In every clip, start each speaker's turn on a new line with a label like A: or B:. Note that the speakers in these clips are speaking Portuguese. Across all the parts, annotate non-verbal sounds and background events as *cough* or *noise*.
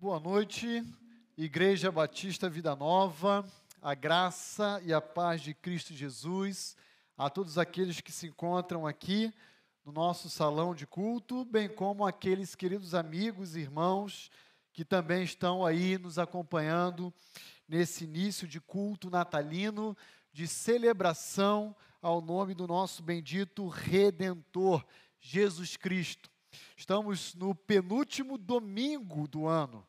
A: boa noite, Igreja Batista Vida Nova, a graça e a paz de Cristo Jesus, a todos aqueles que se encontram aqui no nosso salão de culto, bem como aqueles queridos amigos e irmãos que também estão aí nos acompanhando nesse início de culto natalino, de celebração ao nome do nosso bendito Redentor, Jesus Cristo. Estamos no penúltimo domingo do ano.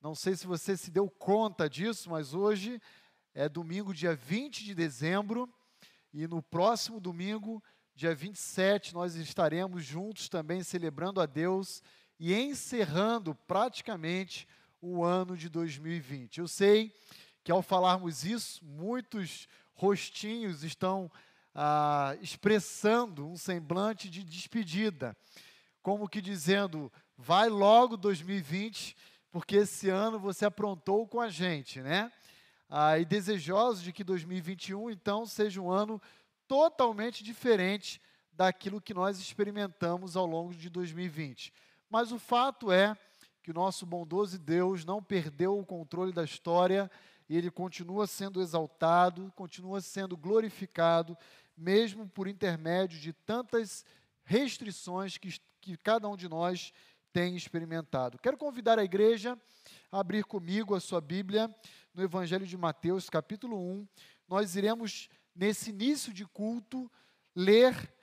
A: Não sei se você se deu conta disso, mas hoje é domingo, dia 20 de dezembro, e no próximo domingo, dia 27, nós estaremos juntos também celebrando a Deus e encerrando praticamente o ano de 2020. Eu sei que ao falarmos isso, muitos rostinhos estão ah, expressando um semblante de despedida como que dizendo: vai logo 2020, porque esse ano você aprontou com a gente, né? Ah, e desejosos de que 2021 então seja um ano totalmente diferente daquilo que nós experimentamos ao longo de 2020. Mas o fato é que o nosso bondoso Deus não perdeu o controle da história e ele continua sendo exaltado, continua sendo glorificado, mesmo por intermédio de tantas restrições que, que cada um de nós tem experimentado. Quero convidar a igreja a abrir comigo a sua Bíblia no Evangelho de Mateus, capítulo 1. Nós iremos, nesse início de culto, ler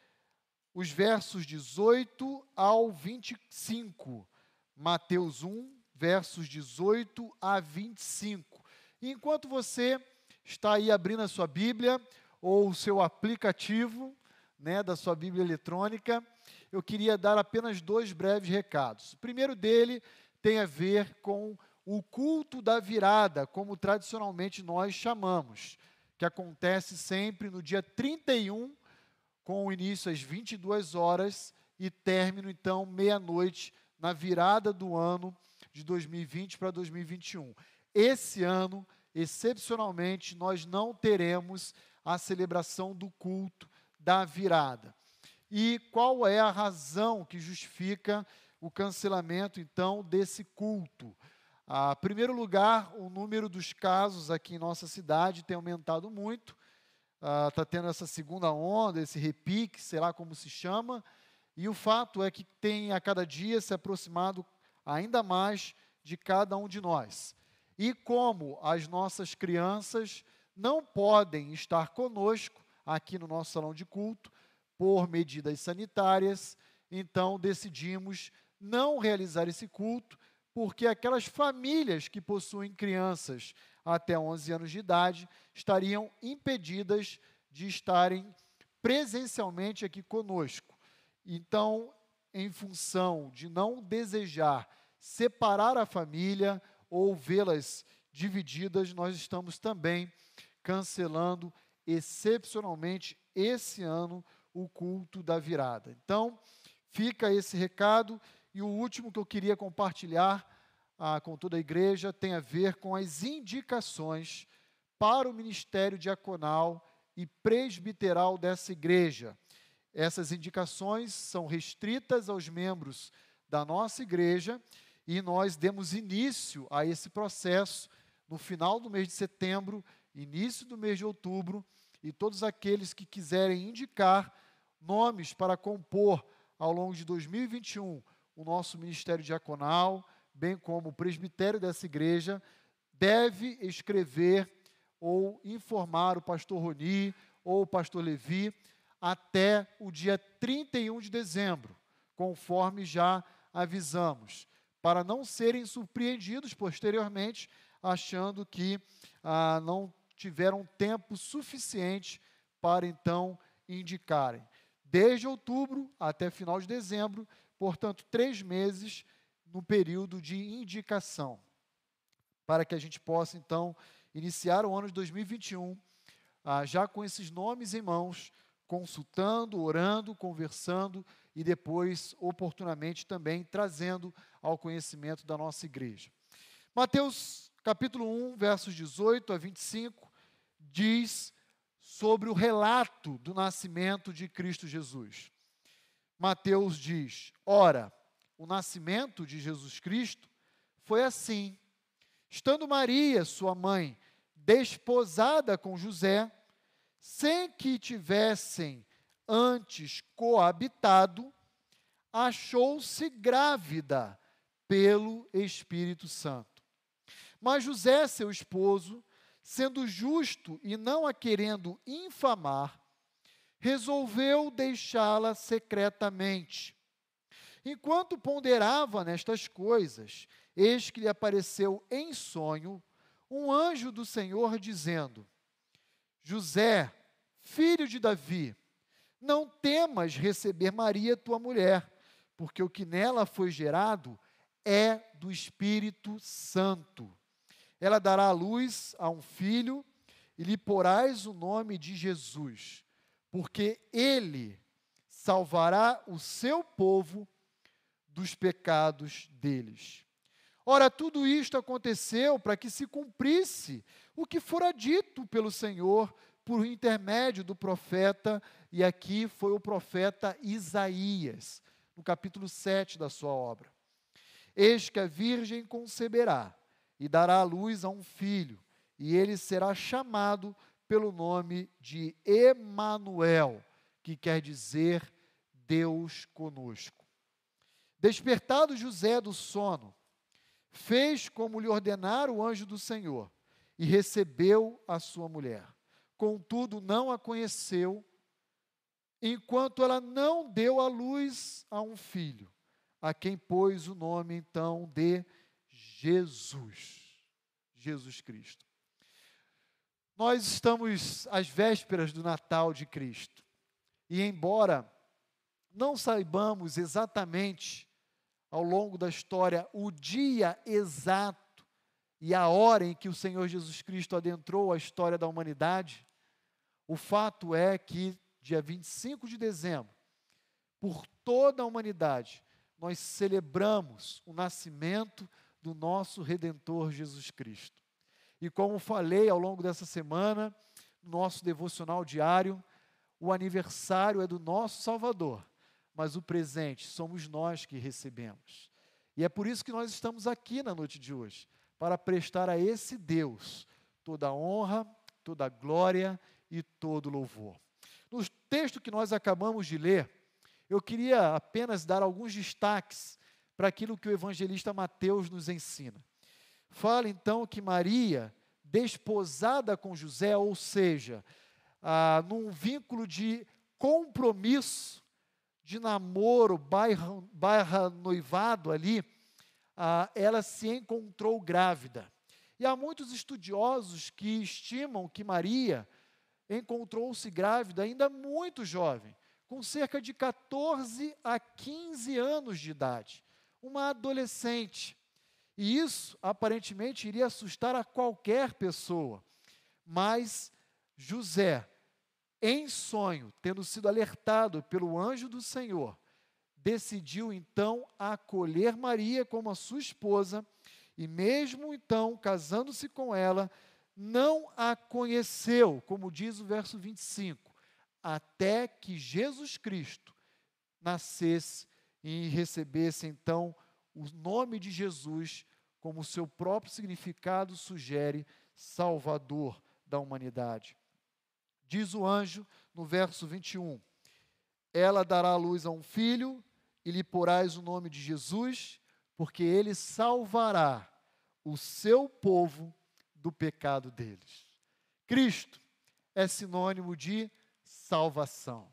A: os versos 18 ao 25. Mateus 1, versos 18 a 25. E enquanto você está aí abrindo a sua Bíblia ou o seu aplicativo né, da sua Bíblia eletrônica, eu queria dar apenas dois breves recados. O primeiro dele tem a ver com o culto da virada, como tradicionalmente nós chamamos, que acontece sempre no dia 31, com início às 22 horas e término então meia-noite na virada do ano de 2020 para 2021. Esse ano, excepcionalmente, nós não teremos a celebração do culto da virada. E qual é a razão que justifica o cancelamento, então, desse culto? Ah, em primeiro lugar, o número dos casos aqui em nossa cidade tem aumentado muito. Está ah, tendo essa segunda onda, esse repique, sei lá como se chama. E o fato é que tem a cada dia se aproximado ainda mais de cada um de nós. E como as nossas crianças não podem estar conosco aqui no nosso salão de culto, por medidas sanitárias, então decidimos não realizar esse culto, porque aquelas famílias que possuem crianças até 11 anos de idade estariam impedidas de estarem presencialmente aqui conosco. Então, em função de não desejar separar a família ou vê-las divididas, nós estamos também cancelando excepcionalmente esse ano o culto da virada. Então, fica esse recado. E o último que eu queria compartilhar ah, com toda a igreja tem a ver com as indicações para o ministério diaconal e presbiteral dessa igreja. Essas indicações são restritas aos membros da nossa igreja e nós demos início a esse processo no final do mês de setembro, início do mês de outubro, e todos aqueles que quiserem indicar nomes para compor ao longo de 2021 o nosso ministério diaconal, bem como o presbitério dessa igreja, deve escrever ou informar o pastor Roni ou o pastor Levi até o dia 31 de dezembro, conforme já avisamos, para não serem surpreendidos posteriormente, achando que ah, não tiveram tempo suficiente para então indicarem desde outubro até final de dezembro, portanto, três meses no período de indicação, para que a gente possa, então, iniciar o ano de 2021 ah, já com esses nomes em mãos, consultando, orando, conversando e depois, oportunamente, também trazendo ao conhecimento da nossa igreja. Mateus capítulo 1, versos 18 a 25, diz sobre o relato do nascimento de Cristo Jesus. Mateus diz: Ora, o nascimento de Jesus Cristo foi assim. Estando Maria, sua mãe, desposada com José, sem que tivessem antes coabitado, achou-se grávida pelo Espírito Santo. Mas José, seu esposo, sendo justo e não a querendo infamar, resolveu deixá-la secretamente. Enquanto ponderava nestas coisas, eis que lhe apareceu em sonho um anjo do Senhor dizendo: José, filho de Davi, não temas receber Maria, tua mulher, porque o que nela foi gerado é do Espírito Santo. Ela dará à luz a um filho e lhe porás o nome de Jesus, porque ele salvará o seu povo dos pecados deles. Ora, tudo isto aconteceu para que se cumprisse o que fora dito pelo Senhor por intermédio do profeta, e aqui foi o profeta Isaías, no capítulo 7 da sua obra. Eis que a virgem conceberá e dará à luz a um filho, e ele será chamado pelo nome de Emanuel, que quer dizer Deus conosco. Despertado José do sono, fez como lhe ordenara o anjo do Senhor e recebeu a sua mulher. Contudo, não a conheceu, enquanto ela não deu à luz a um filho, a quem pôs o nome então de Jesus. Jesus Cristo. Nós estamos às vésperas do Natal de Cristo. E embora não saibamos exatamente ao longo da história o dia exato e a hora em que o Senhor Jesus Cristo adentrou a história da humanidade, o fato é que, dia 25 de dezembro, por toda a humanidade, nós celebramos o nascimento do nosso Redentor Jesus Cristo. E como falei ao longo dessa semana, no nosso devocional diário, o aniversário é do nosso Salvador mas o presente somos nós que recebemos. E é por isso que nós estamos aqui na noite de hoje, para prestar a esse Deus toda a honra, toda a glória e todo louvor. No texto que nós acabamos de ler, eu queria apenas dar alguns destaques para aquilo que o evangelista Mateus nos ensina. Fala então que Maria, desposada com José, ou seja, ah, num vínculo de compromisso, de namoro, barra, barra noivado ali, ah, ela se encontrou grávida. E há muitos estudiosos que estimam que Maria encontrou-se grávida ainda muito jovem, com cerca de 14 a 15 anos de idade, uma adolescente. E isso aparentemente iria assustar a qualquer pessoa. Mas José, em sonho, tendo sido alertado pelo anjo do Senhor, decidiu então acolher Maria como a sua esposa e, mesmo então, casando-se com ela, não a conheceu, como diz o verso 25, até que Jesus Cristo nascesse e recebesse então o nome de Jesus, como seu próprio significado sugere, Salvador da humanidade. Diz o anjo no verso 21: Ela dará à luz a um filho e lhe porás o nome de Jesus, porque ele salvará o seu povo do pecado deles. Cristo é sinônimo de salvação.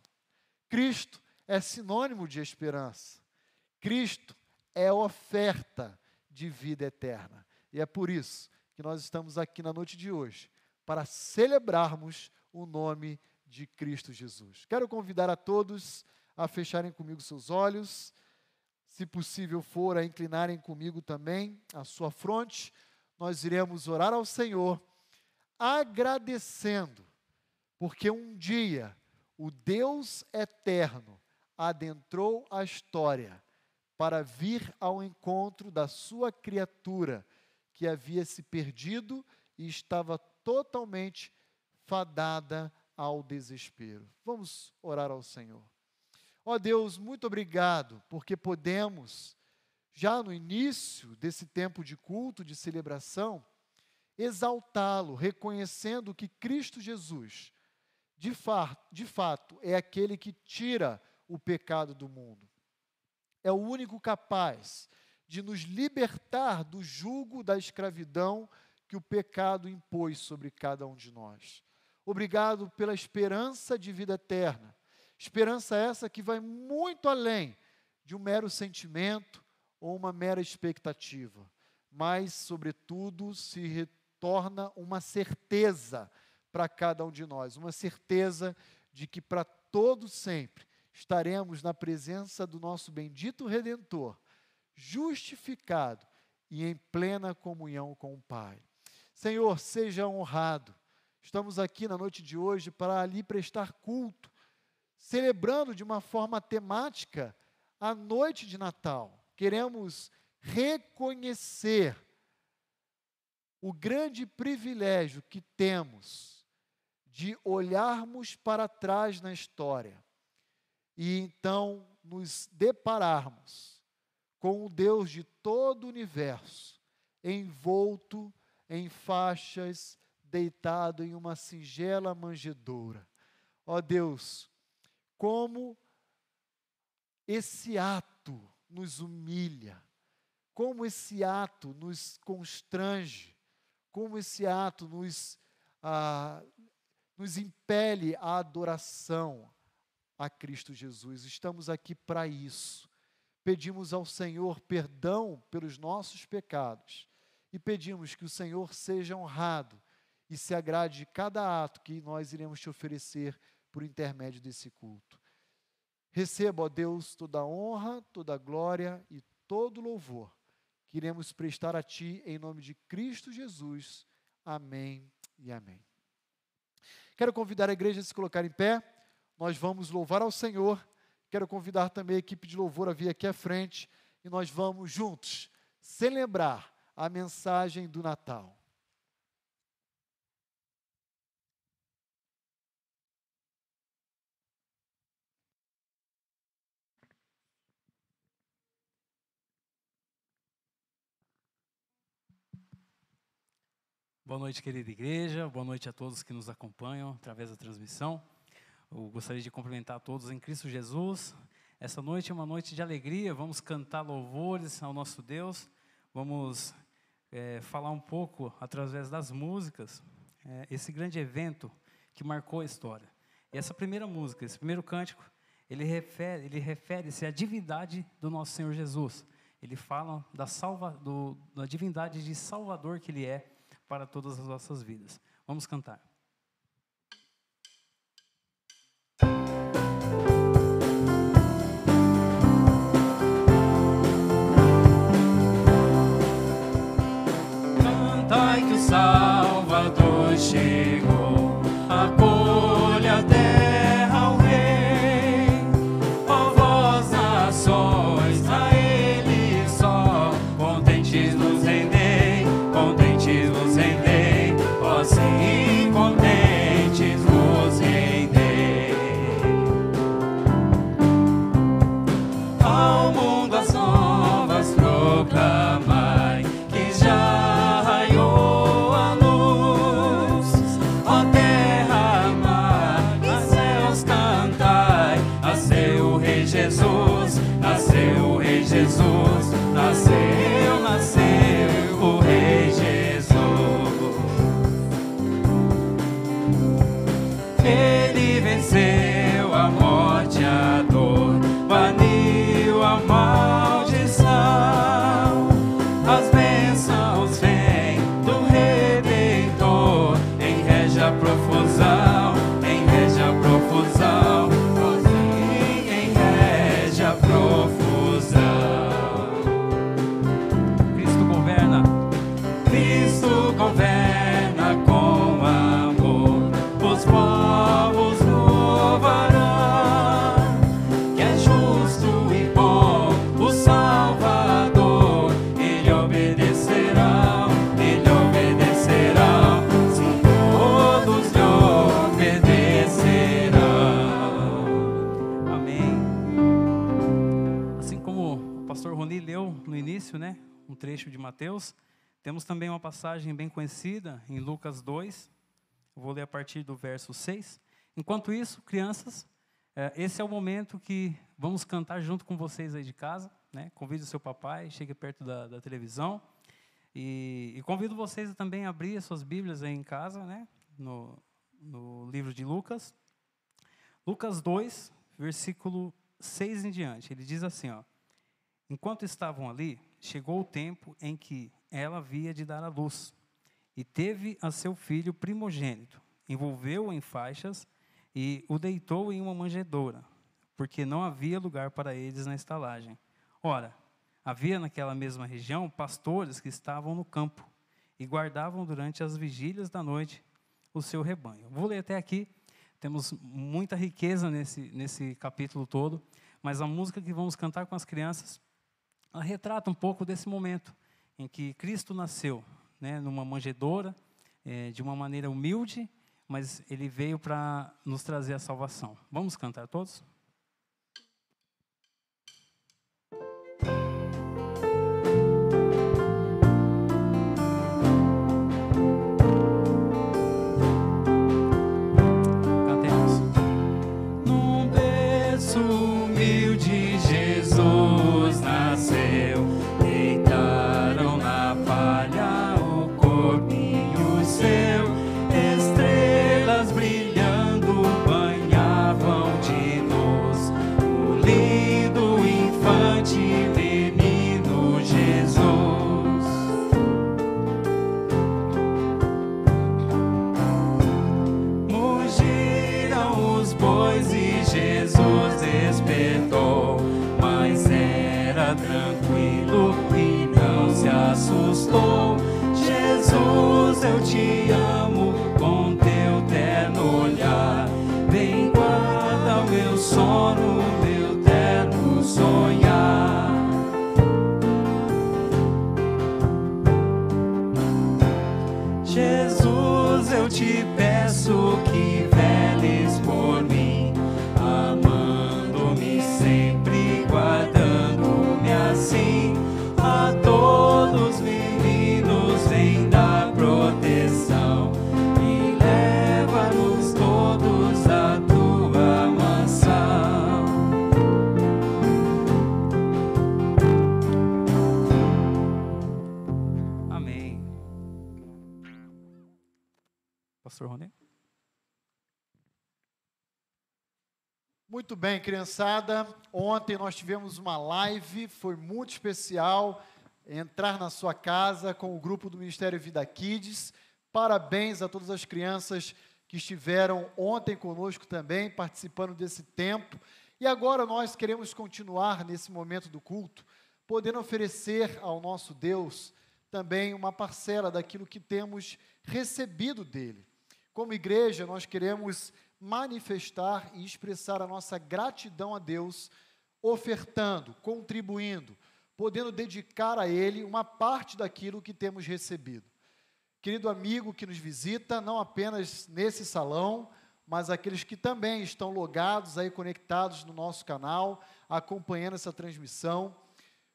A: Cristo é sinônimo de esperança. Cristo é oferta de vida eterna. E é por isso que nós estamos aqui na noite de hoje, para celebrarmos o nome de Cristo Jesus. Quero convidar a todos a fecharem comigo seus olhos, se possível for, a inclinarem comigo também a sua fronte. Nós iremos orar ao Senhor, agradecendo, porque um dia o Deus eterno adentrou a história para vir ao encontro da sua criatura que havia se perdido e estava totalmente fadada ao desespero. Vamos orar ao Senhor. Ó oh Deus, muito obrigado, porque podemos já no início desse tempo de culto, de celebração, exaltá-lo, reconhecendo que Cristo Jesus, de, de fato, é aquele que tira o pecado do mundo. É o único capaz de nos libertar do jugo da escravidão que o pecado impôs sobre cada um de nós. Obrigado pela esperança de vida eterna. Esperança essa que vai muito além de um mero sentimento ou uma mera expectativa, mas, sobretudo, se retorna uma certeza para cada um de nós, uma certeza de que para todo sempre estaremos na presença do nosso bendito Redentor, justificado e em plena comunhão com o Pai. Senhor, seja honrado. Estamos aqui na noite de hoje para ali prestar culto, celebrando de uma forma temática a noite de Natal. Queremos reconhecer o grande privilégio que temos de olharmos para trás na história e então nos depararmos com o Deus de todo o universo, envolto em faixas, deitado em uma singela manjedoura. Ó Deus, como esse ato nos humilha, como esse ato nos constrange, como esse ato nos, ah, nos impele à adoração a Cristo Jesus. Estamos aqui para isso. Pedimos ao Senhor perdão pelos nossos pecados e pedimos que o Senhor seja honrado e se agrade de cada ato que nós iremos te oferecer por intermédio desse culto. Receba, ó Deus, toda honra, toda glória e todo louvor que iremos prestar a Ti em nome de Cristo Jesus. Amém e amém. Quero convidar a igreja a se colocar em pé. Nós vamos louvar ao Senhor. Quero convidar também a equipe de louvor a vir aqui à frente e nós vamos juntos celebrar a mensagem do Natal.
B: Boa noite, querida igreja. Boa noite a todos que nos acompanham através da transmissão. Eu gostaria de cumprimentar todos em Cristo Jesus. Essa noite é uma noite de alegria. Vamos cantar louvores ao nosso Deus. Vamos é, falar um pouco, através das músicas, é, esse grande evento que marcou a história. E essa primeira música, esse primeiro cântico, ele refere, ele refere-se à divindade do nosso Senhor Jesus. Ele fala da, salva, do, da divindade de Salvador que Ele é para todas as nossas vidas. Vamos cantar. Salvador trecho de Mateus. Temos também uma passagem bem conhecida em Lucas 2. Eu vou ler a partir do verso 6. Enquanto isso, crianças, é, esse é o momento que vamos cantar junto com vocês aí de casa. Né? Convide o seu papai, chegue perto da, da televisão. E, e, convido vocês a também abrir as suas Bíblias aí em casa, né? no, no livro de Lucas. Lucas 2, versículo 6 em diante. Ele diz assim: ó, Enquanto estavam ali, chegou o tempo em que ela havia de dar à luz, e teve a seu filho primogênito. Envolveu-o em faixas e o deitou em uma manjedoura, porque não havia lugar para eles na estalagem. Ora, havia naquela mesma região pastores que estavam no campo e guardavam durante as vigílias da noite o seu rebanho. Vou ler até aqui, temos muita riqueza nesse, nesse capítulo todo, mas a música que vamos cantar com as crianças ela retrata um pouco desse momento em que Cristo nasceu, né, numa manjedoura, é, de uma maneira humilde, mas ele veio para nos trazer a salvação. Vamos cantar todos?
A: Muito bem, criançada. Ontem nós tivemos uma live, foi muito especial. Entrar na sua casa com o grupo do Ministério Vida Kids. Parabéns a todas as crianças que estiveram ontem conosco também, participando desse tempo. E agora nós queremos continuar nesse momento do culto, podendo oferecer ao nosso Deus também uma parcela daquilo que temos recebido dele. Como igreja, nós queremos manifestar e expressar a nossa gratidão a Deus, ofertando, contribuindo, podendo dedicar a Ele uma parte daquilo que temos recebido. Querido amigo que nos visita, não apenas nesse salão, mas aqueles que também estão logados aí, conectados no nosso canal, acompanhando essa transmissão,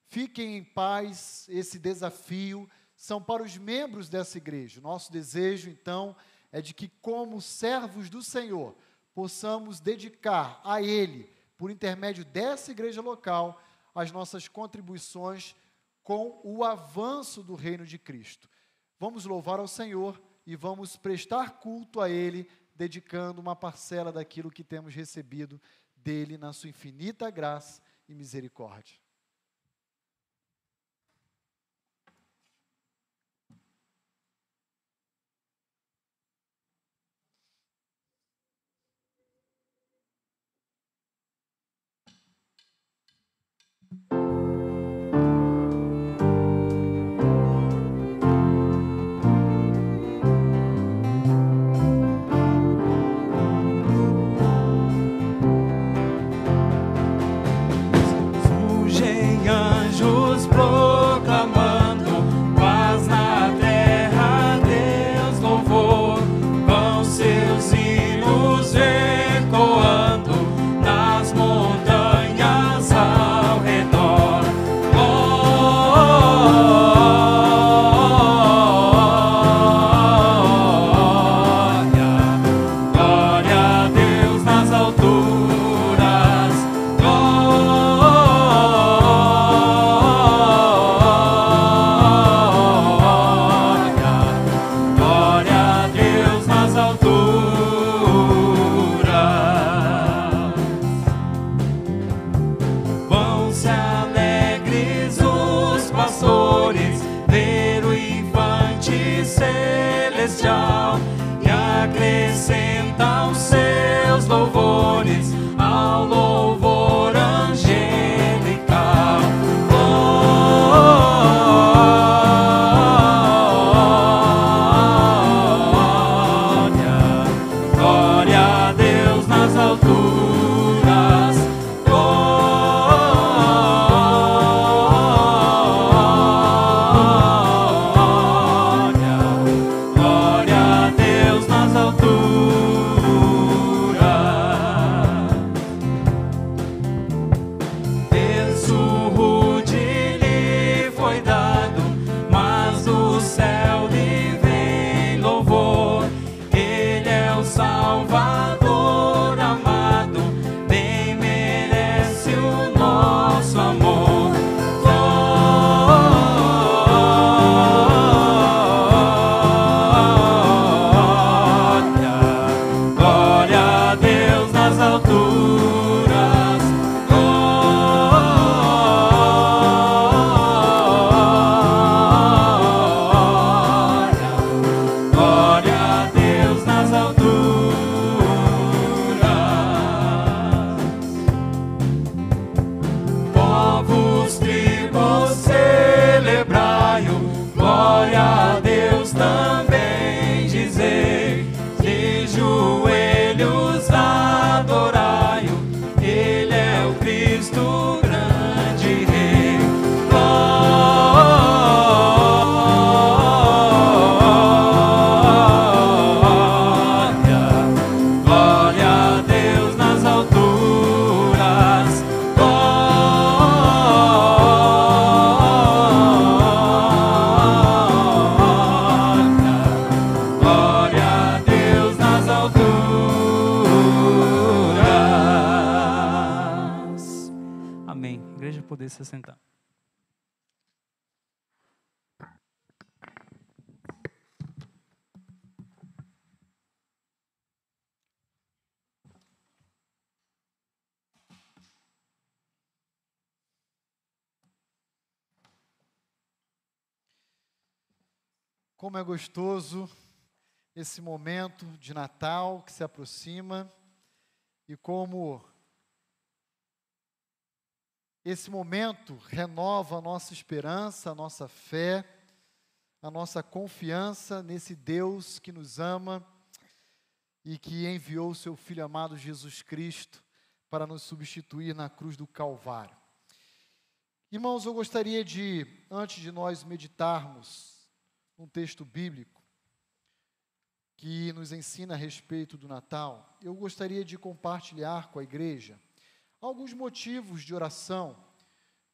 A: fiquem em paz, esse desafio são para os membros dessa igreja. Nosso desejo, então, é de que, como servos do Senhor, possamos dedicar a Ele, por intermédio dessa igreja local, as nossas contribuições com o avanço do reino de Cristo. Vamos louvar ao Senhor e vamos prestar culto a Ele, dedicando uma parcela daquilo que temos recebido dele na sua infinita graça e misericórdia. Como é gostoso esse momento de Natal que se aproxima e como esse momento renova a nossa esperança, a nossa fé, a nossa confiança nesse Deus que nos ama e que enviou o seu Filho amado Jesus Cristo para nos substituir na cruz do Calvário. Irmãos, eu gostaria de, antes de nós meditarmos um texto bíblico que nos ensina a respeito do Natal, eu gostaria de compartilhar com a igreja alguns motivos de oração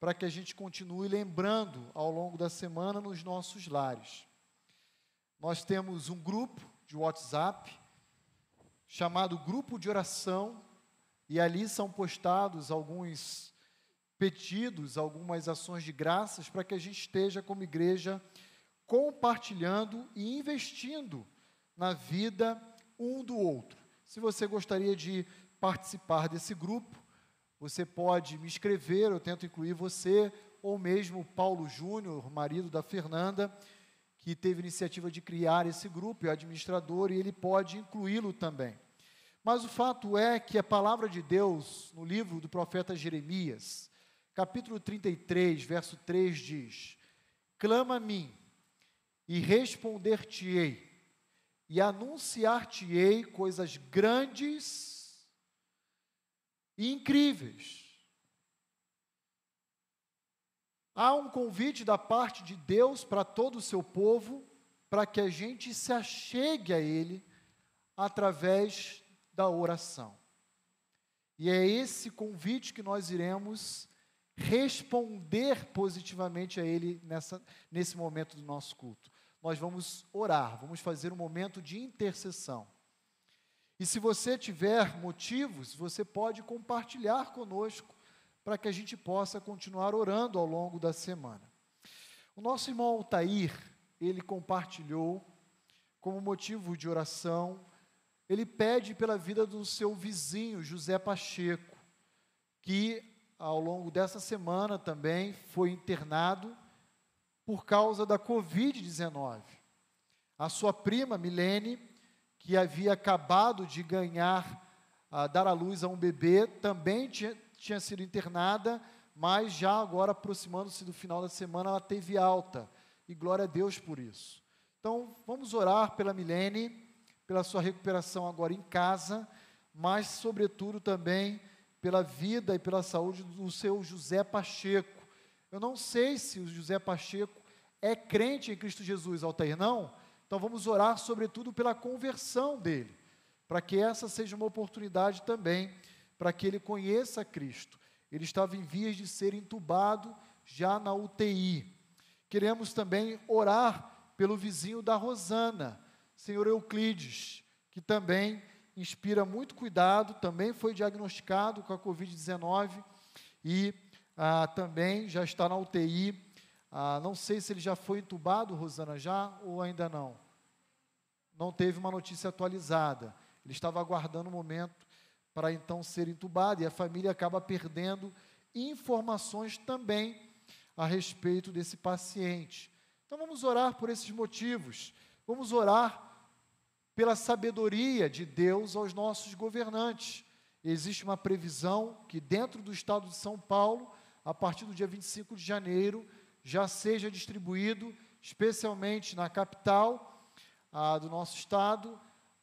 A: para que a gente continue lembrando ao longo da semana nos nossos lares. Nós temos um grupo de WhatsApp chamado Grupo de Oração, e ali são postados alguns pedidos, algumas ações de graças para que a gente esteja como igreja compartilhando e investindo na vida um do outro. Se você gostaria de participar desse grupo, você pode me escrever, eu tento incluir você, ou mesmo Paulo Júnior, marido da Fernanda, que teve iniciativa de criar esse grupo, é administrador, e ele pode incluí-lo também. Mas o fato é que a palavra de Deus, no livro do profeta Jeremias, capítulo 33, verso 3 diz: Clama a mim, e responder-te-ei, e anunciar-te-ei coisas grandes e incríveis. Há um convite da parte de Deus para todo o seu povo, para que a gente se achegue a Ele através da oração. E é esse convite que nós iremos responder positivamente a Ele nessa, nesse momento do nosso culto nós vamos orar, vamos fazer um momento de intercessão. E se você tiver motivos, você pode compartilhar conosco para que a gente possa continuar orando ao longo da semana. O nosso irmão Altair, ele compartilhou como motivo de oração, ele pede pela vida do seu vizinho, José Pacheco, que ao longo dessa semana também foi internado por causa da Covid-19. A sua prima, Milene, que havia acabado de ganhar, uh, dar à luz a um bebê, também tinha, tinha sido internada, mas já agora, aproximando-se do final da semana, ela teve alta. E glória a Deus por isso. Então, vamos orar pela Milene, pela sua recuperação agora em casa, mas, sobretudo, também pela vida e pela saúde do seu José Pacheco, eu não sei se o José Pacheco é crente em Cristo Jesus, Altair, não? Então vamos orar, sobretudo, pela conversão dele, para que essa seja uma oportunidade também, para que ele conheça Cristo. Ele estava em vias de ser entubado já na UTI. Queremos também orar pelo vizinho da Rosana, senhor Euclides, que também inspira muito cuidado, também foi diagnosticado com a Covid-19 e ah, também já está na UTI. Ah, não sei se ele já foi entubado, Rosana, já ou ainda não. Não teve uma notícia atualizada. Ele estava aguardando o momento para então ser entubado e a família acaba perdendo informações também a respeito desse paciente. Então vamos orar por esses motivos. Vamos orar pela sabedoria de Deus aos nossos governantes. Existe uma previsão que dentro do estado de São Paulo a partir do dia 25 de janeiro, já seja distribuído, especialmente na capital ah, do nosso estado,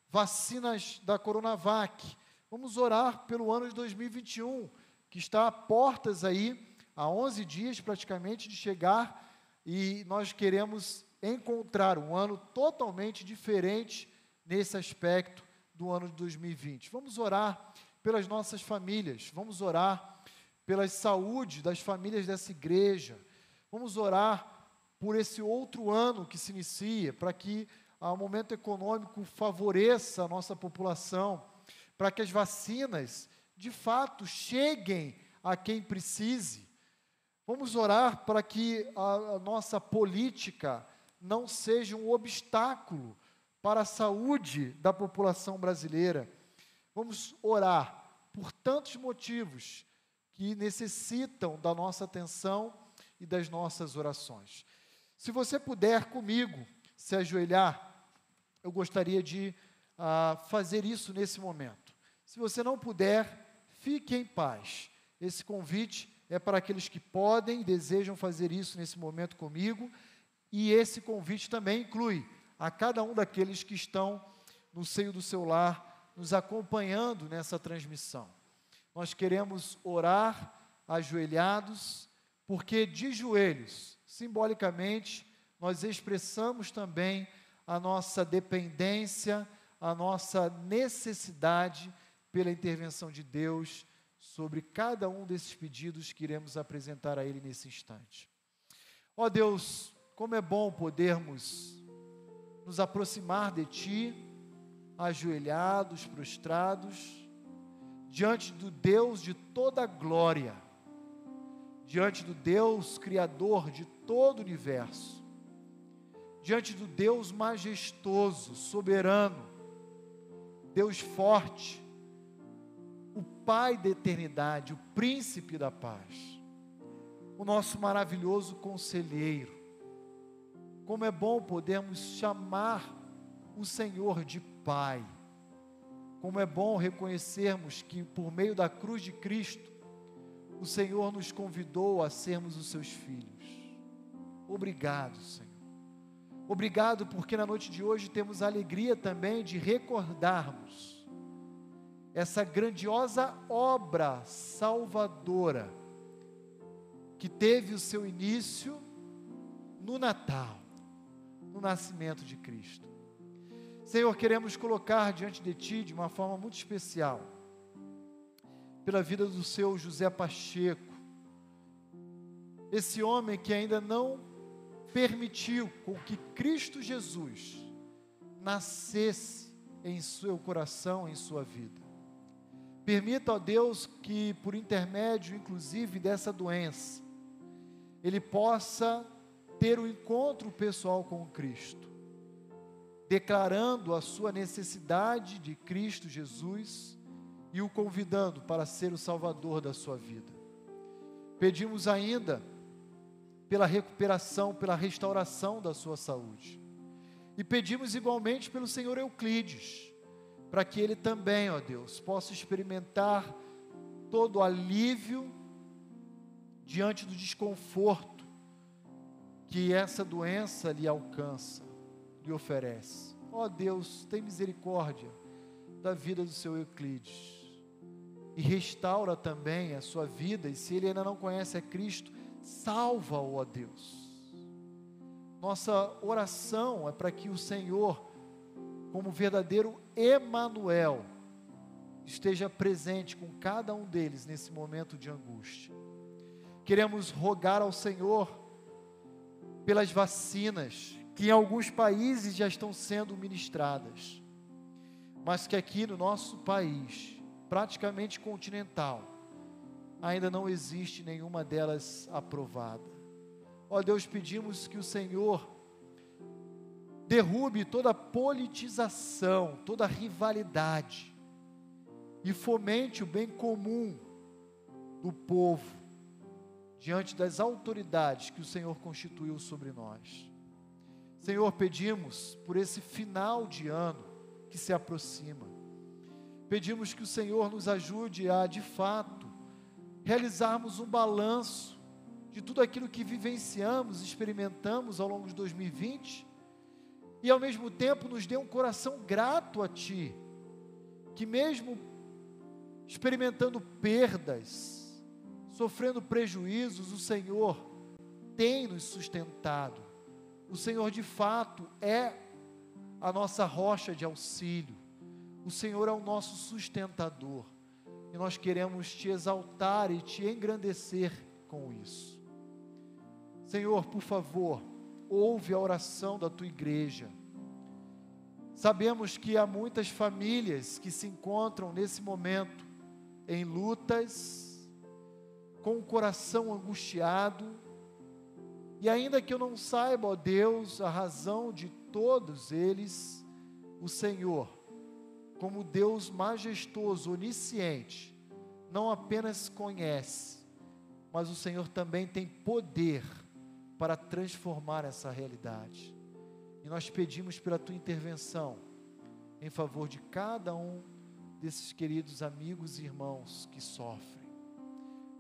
A: vacinas da Coronavac. Vamos orar pelo ano de 2021, que está a portas aí, há 11 dias praticamente de chegar, e nós queremos encontrar um ano totalmente diferente nesse aspecto do ano de 2020. Vamos orar pelas nossas famílias, vamos orar pela saúde das famílias dessa igreja, vamos orar por esse outro ano que se inicia, para que o momento econômico favoreça a nossa população, para que as vacinas de fato cheguem a quem precise. Vamos orar para que a, a nossa política não seja um obstáculo para a saúde da população brasileira. Vamos orar por tantos motivos que necessitam da nossa atenção e das nossas orações. Se você puder comigo se ajoelhar, eu gostaria de uh, fazer isso nesse momento. Se você não puder, fique em paz. Esse convite é para aqueles que podem e desejam fazer isso nesse momento comigo e esse convite também inclui a cada um daqueles que estão no seio do seu lar, nos acompanhando nessa transmissão. Nós queremos orar ajoelhados, porque de joelhos, simbolicamente, nós expressamos também a nossa dependência, a nossa necessidade pela intervenção de Deus sobre cada um desses pedidos que iremos apresentar a Ele nesse instante. Ó Deus, como é bom podermos nos aproximar de Ti, ajoelhados, prostrados, diante do Deus de toda glória, diante do Deus Criador de todo o universo, diante do Deus majestoso, soberano, Deus forte, o Pai da eternidade, o Príncipe da paz, o nosso maravilhoso conselheiro, como é bom podermos chamar o Senhor de Pai. Como é bom reconhecermos que por meio da cruz de Cristo, o Senhor nos convidou a sermos os seus filhos. Obrigado, Senhor. Obrigado porque na noite de hoje temos a alegria também de recordarmos essa grandiosa obra salvadora que teve o seu início no Natal no nascimento de Cristo. Senhor, queremos colocar diante de Ti de uma forma muito especial, pela vida do seu José Pacheco, esse homem que ainda não permitiu com que Cristo Jesus nascesse em seu coração, em sua vida. Permita, ó Deus, que por intermédio, inclusive, dessa doença, ele possa ter o um encontro pessoal com Cristo, declarando a sua necessidade de Cristo Jesus e o convidando para ser o Salvador da sua vida. Pedimos ainda pela recuperação, pela restauração da sua saúde. E pedimos igualmente pelo Senhor Euclides, para que ele também, ó Deus, possa experimentar todo o alívio diante do desconforto que essa doença lhe alcança, lhe oferece. Ó oh Deus, tem misericórdia da vida do seu Euclides e restaura também a sua vida. E se ele ainda não conhece a Cristo, salva-o, ó Deus. Nossa oração é para que o Senhor, como verdadeiro Emanuel, esteja presente com cada um deles nesse momento de angústia. Queremos rogar ao Senhor pelas vacinas que em alguns países já estão sendo ministradas, mas que aqui no nosso país, praticamente continental, ainda não existe nenhuma delas aprovada. Ó Deus, pedimos que o Senhor derrube toda politização, toda rivalidade e fomente o bem comum do povo diante das autoridades que o Senhor constituiu sobre nós. Senhor, pedimos por esse final de ano que se aproxima. Pedimos que o Senhor nos ajude a, de fato, realizarmos um balanço de tudo aquilo que vivenciamos, experimentamos ao longo de 2020, e ao mesmo tempo nos dê um coração grato a Ti, que mesmo experimentando perdas, sofrendo prejuízos, o Senhor tem nos sustentado. O Senhor de fato é a nossa rocha de auxílio. O Senhor é o nosso sustentador. E nós queremos te exaltar e te engrandecer com isso. Senhor, por favor, ouve a oração da tua igreja. Sabemos que há muitas famílias que se encontram nesse momento em lutas, com o coração angustiado, e ainda que eu não saiba, ó Deus, a razão de todos eles, o Senhor, como Deus majestoso, onisciente, não apenas conhece, mas o Senhor também tem poder para transformar essa realidade. E nós pedimos pela tua intervenção em favor de cada um desses queridos amigos e irmãos que sofrem.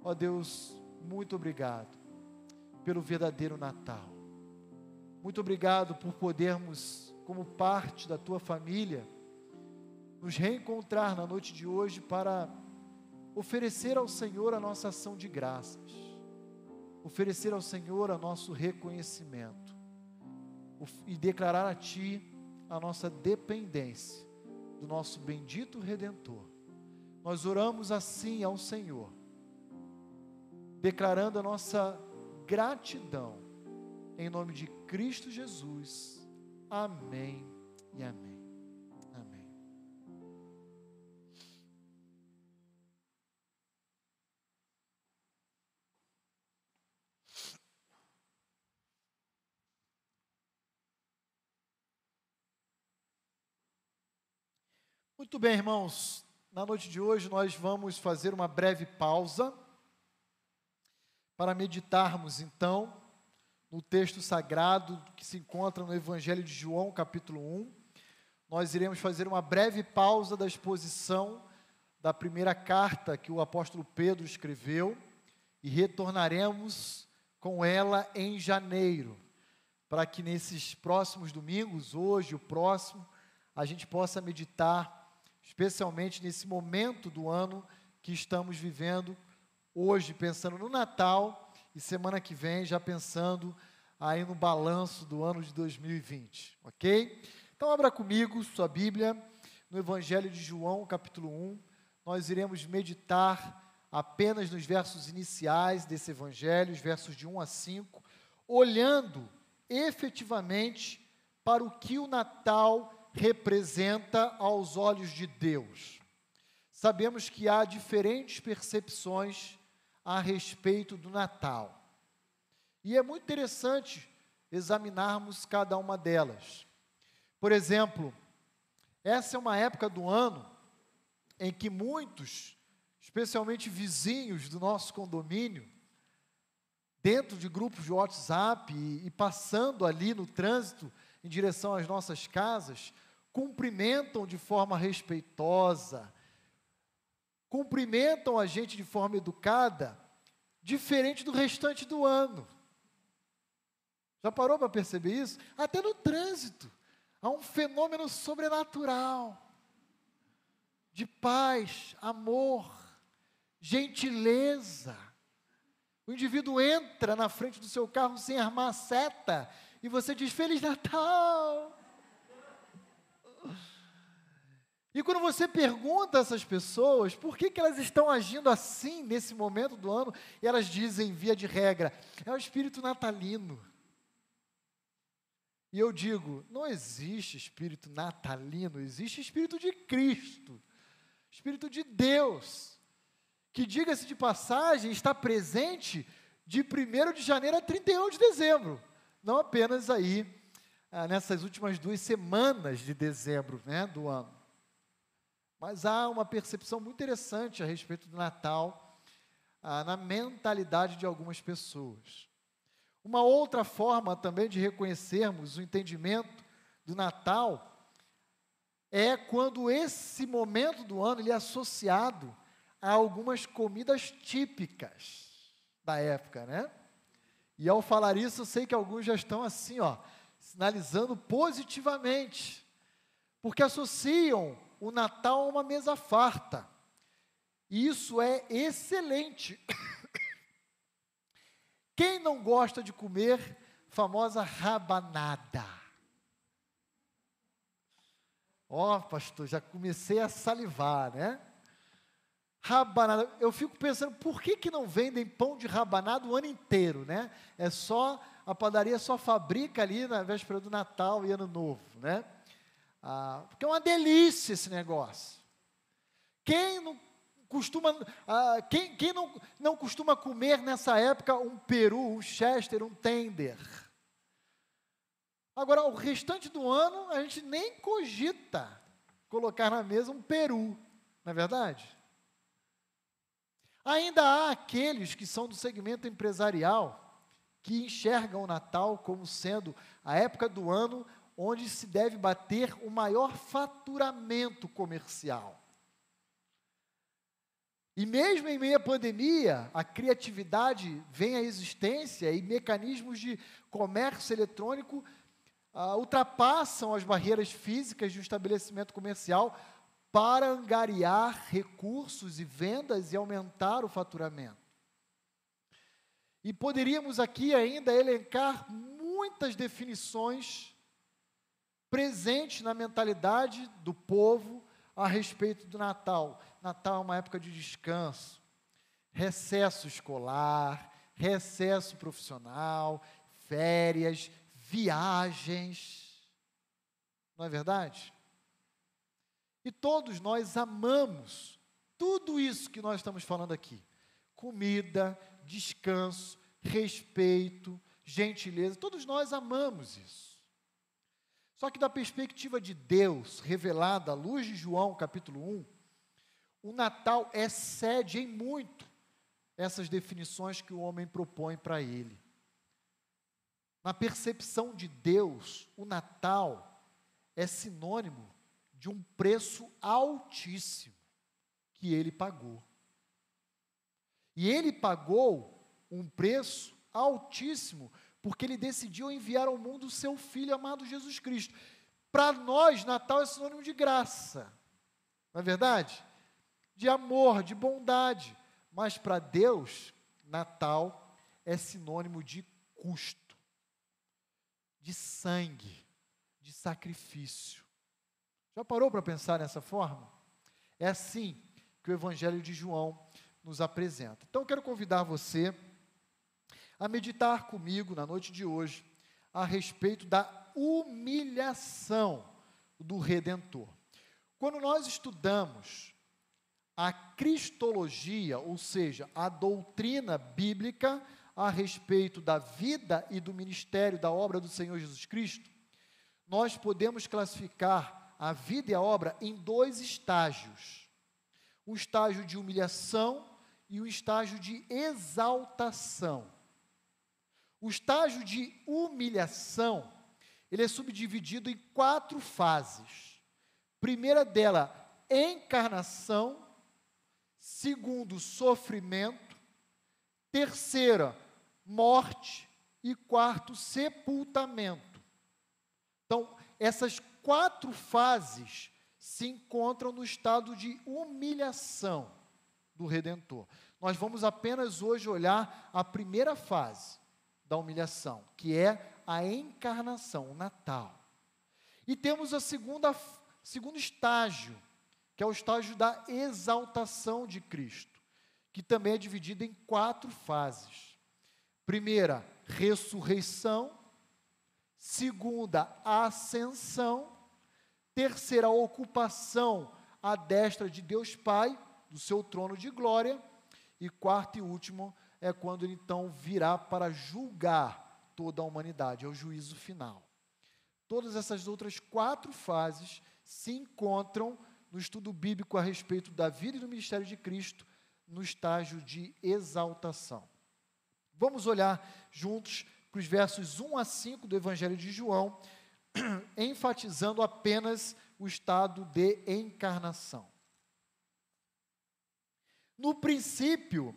A: Ó Deus, muito obrigado pelo verdadeiro Natal. Muito obrigado por podermos, como parte da tua família, nos reencontrar na noite de hoje para oferecer ao Senhor a nossa ação de graças, oferecer ao Senhor o nosso reconhecimento e declarar a Ti a nossa dependência do nosso bendito Redentor. Nós oramos assim ao Senhor, declarando a nossa gratidão, em nome de Cristo Jesus. Amém e amém. Amém. Muito bem, irmãos. Na noite de hoje nós vamos fazer uma breve pausa para meditarmos então no texto sagrado que se encontra no Evangelho de João, capítulo 1. Nós iremos fazer uma breve pausa da exposição da primeira carta que o apóstolo Pedro escreveu e retornaremos com ela em janeiro, para que nesses próximos domingos, hoje, o próximo, a gente possa meditar, especialmente nesse momento do ano que estamos vivendo hoje pensando no Natal e semana que vem já pensando aí no balanço do ano de 2020, ok? Então abra comigo sua Bíblia no Evangelho de João, capítulo 1. Nós iremos meditar apenas nos versos iniciais desse Evangelho, os versos de 1 a 5, olhando efetivamente para o que o Natal representa aos olhos de Deus. Sabemos que há diferentes percepções a respeito do Natal. E é muito interessante examinarmos cada uma delas. Por exemplo, essa é uma época do ano em que muitos, especialmente vizinhos do nosso condomínio, dentro de grupos de WhatsApp e, e passando ali no trânsito em direção às nossas casas, cumprimentam de forma respeitosa, cumprimentam a gente de forma educada, diferente do restante do ano. Já parou para perceber isso? Até no trânsito, há um fenômeno sobrenatural de paz, amor, gentileza. O indivíduo entra na frente do seu carro sem armar a seta e você diz: Feliz Natal! E quando você pergunta a essas pessoas por que, que elas estão agindo assim nesse momento do ano, e elas dizem, via de regra, é o espírito natalino. E eu digo, não existe espírito natalino, existe espírito de Cristo, espírito de Deus, que, diga-se de passagem, está presente de 1 de janeiro a 31 de dezembro, não apenas aí ah, nessas últimas duas semanas de dezembro né, do ano. Mas há uma percepção muito interessante a respeito do Natal ah, na mentalidade de algumas pessoas. Uma outra forma também de reconhecermos o entendimento do Natal é quando esse momento do ano ele é associado a algumas comidas típicas da época, né? E ao falar isso, eu sei que alguns já estão assim, ó, sinalizando positivamente, porque associam o Natal a uma mesa farta. Isso é excelente. *coughs* Quem não gosta de comer famosa rabanada? Ó, oh, pastor, já comecei a salivar, né? Rabanada. Eu fico pensando, por que, que não vendem pão de rabanada o ano inteiro, né? É só, a padaria só fabrica ali na véspera do Natal e Ano Novo, né? Ah, porque é uma delícia esse negócio. Quem não costuma, ah, quem, quem não, não costuma comer nessa época um peru, um chester, um tender? Agora, o restante do ano, a gente nem cogita colocar na mesa um peru, não é verdade? Ainda há aqueles que são do segmento empresarial que enxergam o Natal como sendo a época do ano onde se deve bater o maior faturamento comercial. E mesmo em meio à pandemia, a criatividade vem à existência e mecanismos de comércio eletrônico uh, ultrapassam as barreiras físicas de um estabelecimento comercial para angariar recursos e vendas e aumentar o faturamento. E poderíamos aqui ainda elencar muitas definições presentes na mentalidade do povo a respeito do Natal. Natal é uma época de descanso, recesso escolar, recesso profissional, férias, viagens. Não é verdade? E todos nós amamos tudo isso que nós estamos falando aqui: comida, descanso, respeito, gentileza. Todos nós amamos isso. Só que, da perspectiva de Deus, revelada à luz de João, capítulo 1, o Natal excede em muito essas definições que o homem propõe para ele. Na percepção de Deus, o Natal é sinônimo de um preço altíssimo que ele pagou. E ele pagou um preço altíssimo porque ele decidiu enviar ao mundo o seu filho amado Jesus Cristo. Para nós, Natal é sinônimo de graça, não é verdade? De amor, de bondade. Mas para Deus, Natal é sinônimo de custo, de sangue, de sacrifício. Já parou para pensar nessa forma? É assim que o Evangelho de João nos apresenta. Então, quero convidar você a meditar comigo na noite de hoje a respeito da humilhação do Redentor. Quando nós estudamos a cristologia, ou seja, a doutrina bíblica a respeito da vida e do ministério da obra do Senhor Jesus Cristo, nós podemos classificar a vida e a obra em dois estágios: um estágio de humilhação e um estágio de exaltação. O estágio de humilhação, ele é subdividido em quatro fases. Primeira dela, encarnação. Segundo, sofrimento. Terceira, morte. E quarto, sepultamento. Então, essas quatro fases se encontram no estado de humilhação do Redentor. Nós vamos apenas hoje olhar a primeira fase da humilhação, que é a encarnação, o Natal. E temos a segunda segundo estágio, que é o estágio da exaltação de Cristo, que também é dividido em quatro fases. Primeira, ressurreição. Segunda, ascensão terceira ocupação à destra de Deus Pai, do seu trono de glória, e quarto e último é quando ele então virá para julgar toda a humanidade, é o juízo final. Todas essas outras quatro fases se encontram no estudo bíblico a respeito da vida e do ministério de Cristo, no estágio de exaltação. Vamos olhar juntos para os versos 1 a 5 do Evangelho de João, *clears throat* enfatizando apenas o estado de encarnação. No princípio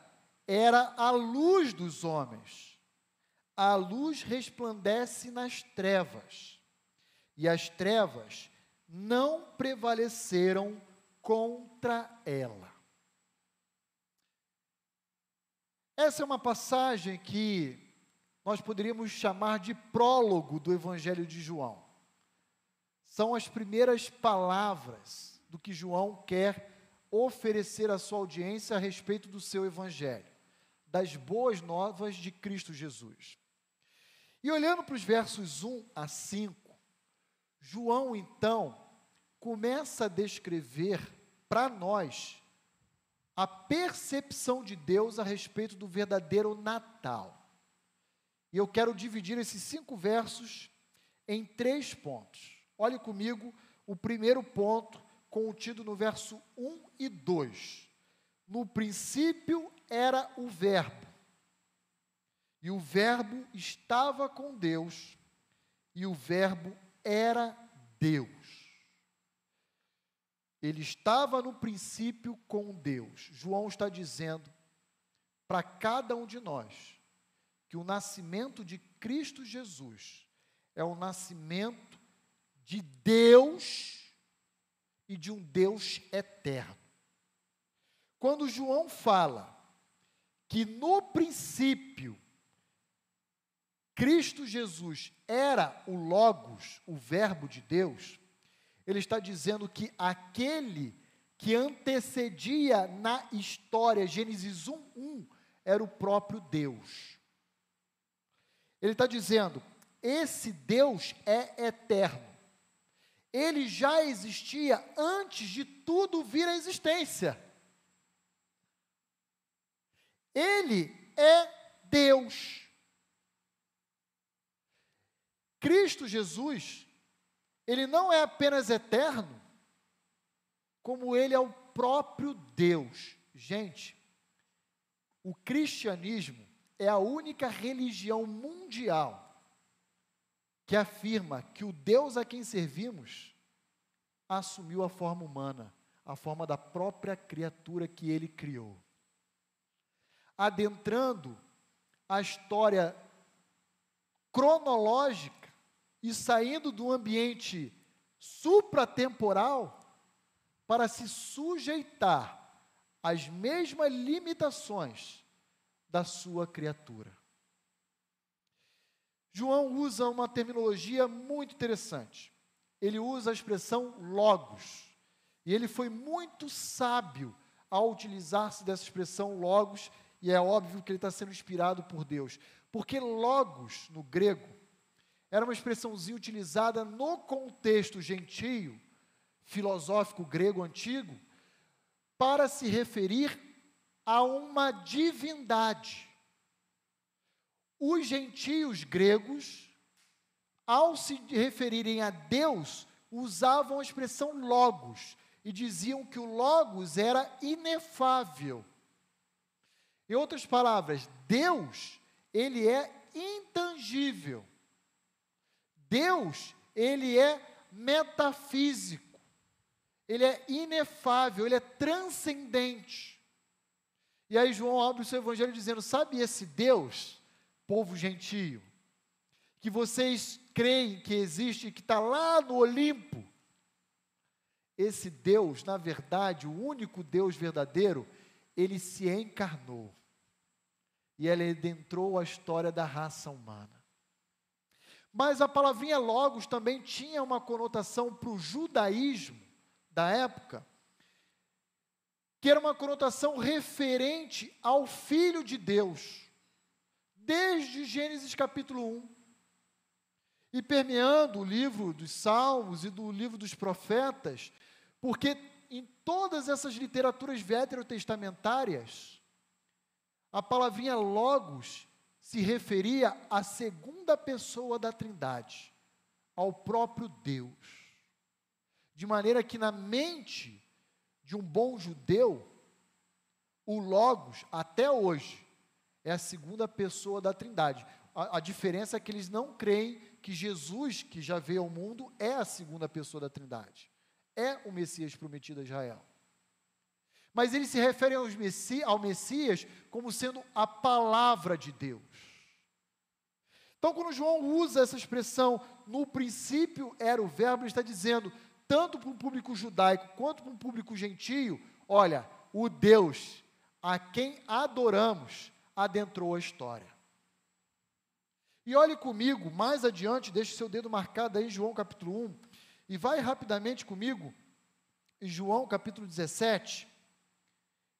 A: era a luz dos homens. A luz resplandece nas trevas, e as trevas não prevaleceram contra ela. Essa é uma passagem que nós poderíamos chamar de prólogo do Evangelho de João. São as primeiras palavras do que João quer oferecer à sua audiência a respeito do seu Evangelho, das boas novas de Cristo Jesus. E olhando para os versos 1 a 5, João então começa a descrever para nós a percepção de Deus a respeito do verdadeiro Natal. E eu quero dividir esses cinco versos em três pontos. Olhe comigo o primeiro ponto, contido no verso 1 e 2. No princípio era o Verbo, e o Verbo estava com Deus, e o Verbo era Deus. Ele estava no princípio com Deus. João está dizendo para cada um de nós que o nascimento de Cristo Jesus é o nascimento de Deus e de um Deus eterno. Quando João fala que no princípio Cristo Jesus era o Logos, o Verbo de Deus, ele está dizendo que aquele que antecedia na história, Gênesis 1, 1, era o próprio Deus. Ele está dizendo: esse Deus é eterno. Ele já existia antes de tudo vir à existência. Ele é Deus. Cristo Jesus ele não é apenas eterno, como ele é o próprio Deus. Gente, o cristianismo é a única religião mundial que afirma que o Deus a quem servimos assumiu a forma humana, a forma da própria criatura que ele criou. Adentrando a história cronológica e saindo do ambiente supratemporal para se sujeitar às mesmas limitações da sua criatura. João usa uma terminologia muito interessante. Ele usa a expressão logos. E ele foi muito sábio ao utilizar-se dessa expressão logos, e é óbvio que ele está sendo inspirado por Deus. Porque logos, no grego, era uma expressãozinha utilizada no contexto gentio, filosófico grego antigo, para se referir a uma divindade. Os gentios gregos, ao se referirem a Deus, usavam a expressão logos e diziam que o logos era inefável. Em outras palavras, Deus, ele é intangível. Deus, ele é metafísico, ele é inefável, ele é transcendente. E aí João abre o seu evangelho dizendo: Sabe esse Deus, povo gentio, que vocês creem que existe, que está lá no Olimpo? Esse Deus, na verdade, o único Deus verdadeiro, ele se encarnou. E ele adentrou a história da raça humana. Mas a palavrinha logos também tinha uma conotação para o judaísmo da época, que era uma conotação referente ao Filho de Deus, desde Gênesis capítulo 1. E permeando o livro dos Salmos e do livro dos profetas, porque em todas essas literaturas veterotestamentárias, a palavrinha logos se referia à segunda pessoa da Trindade, ao próprio Deus. De maneira que na mente de um bom judeu, o Logos, até hoje, é a segunda pessoa da Trindade. A, a, diferença é que eles não creem que Jesus, que já veio ao mundo, é a segunda pessoa da Trindade. É o Messias prometido a Israel. Mas eles se referem Messi, ao Messias como sendo a palavra de Deus. Então, quando João usa essa expressão, no princípio era o Verbo, ele está dizendo, tanto para um público judaico quanto para um público gentio, olha, o Deus a quem adoramos adentrou a história. E olhe comigo, mais adiante, deixe seu dedo marcado aí em João capítulo 1, e vai rapidamente comigo em João capítulo 17,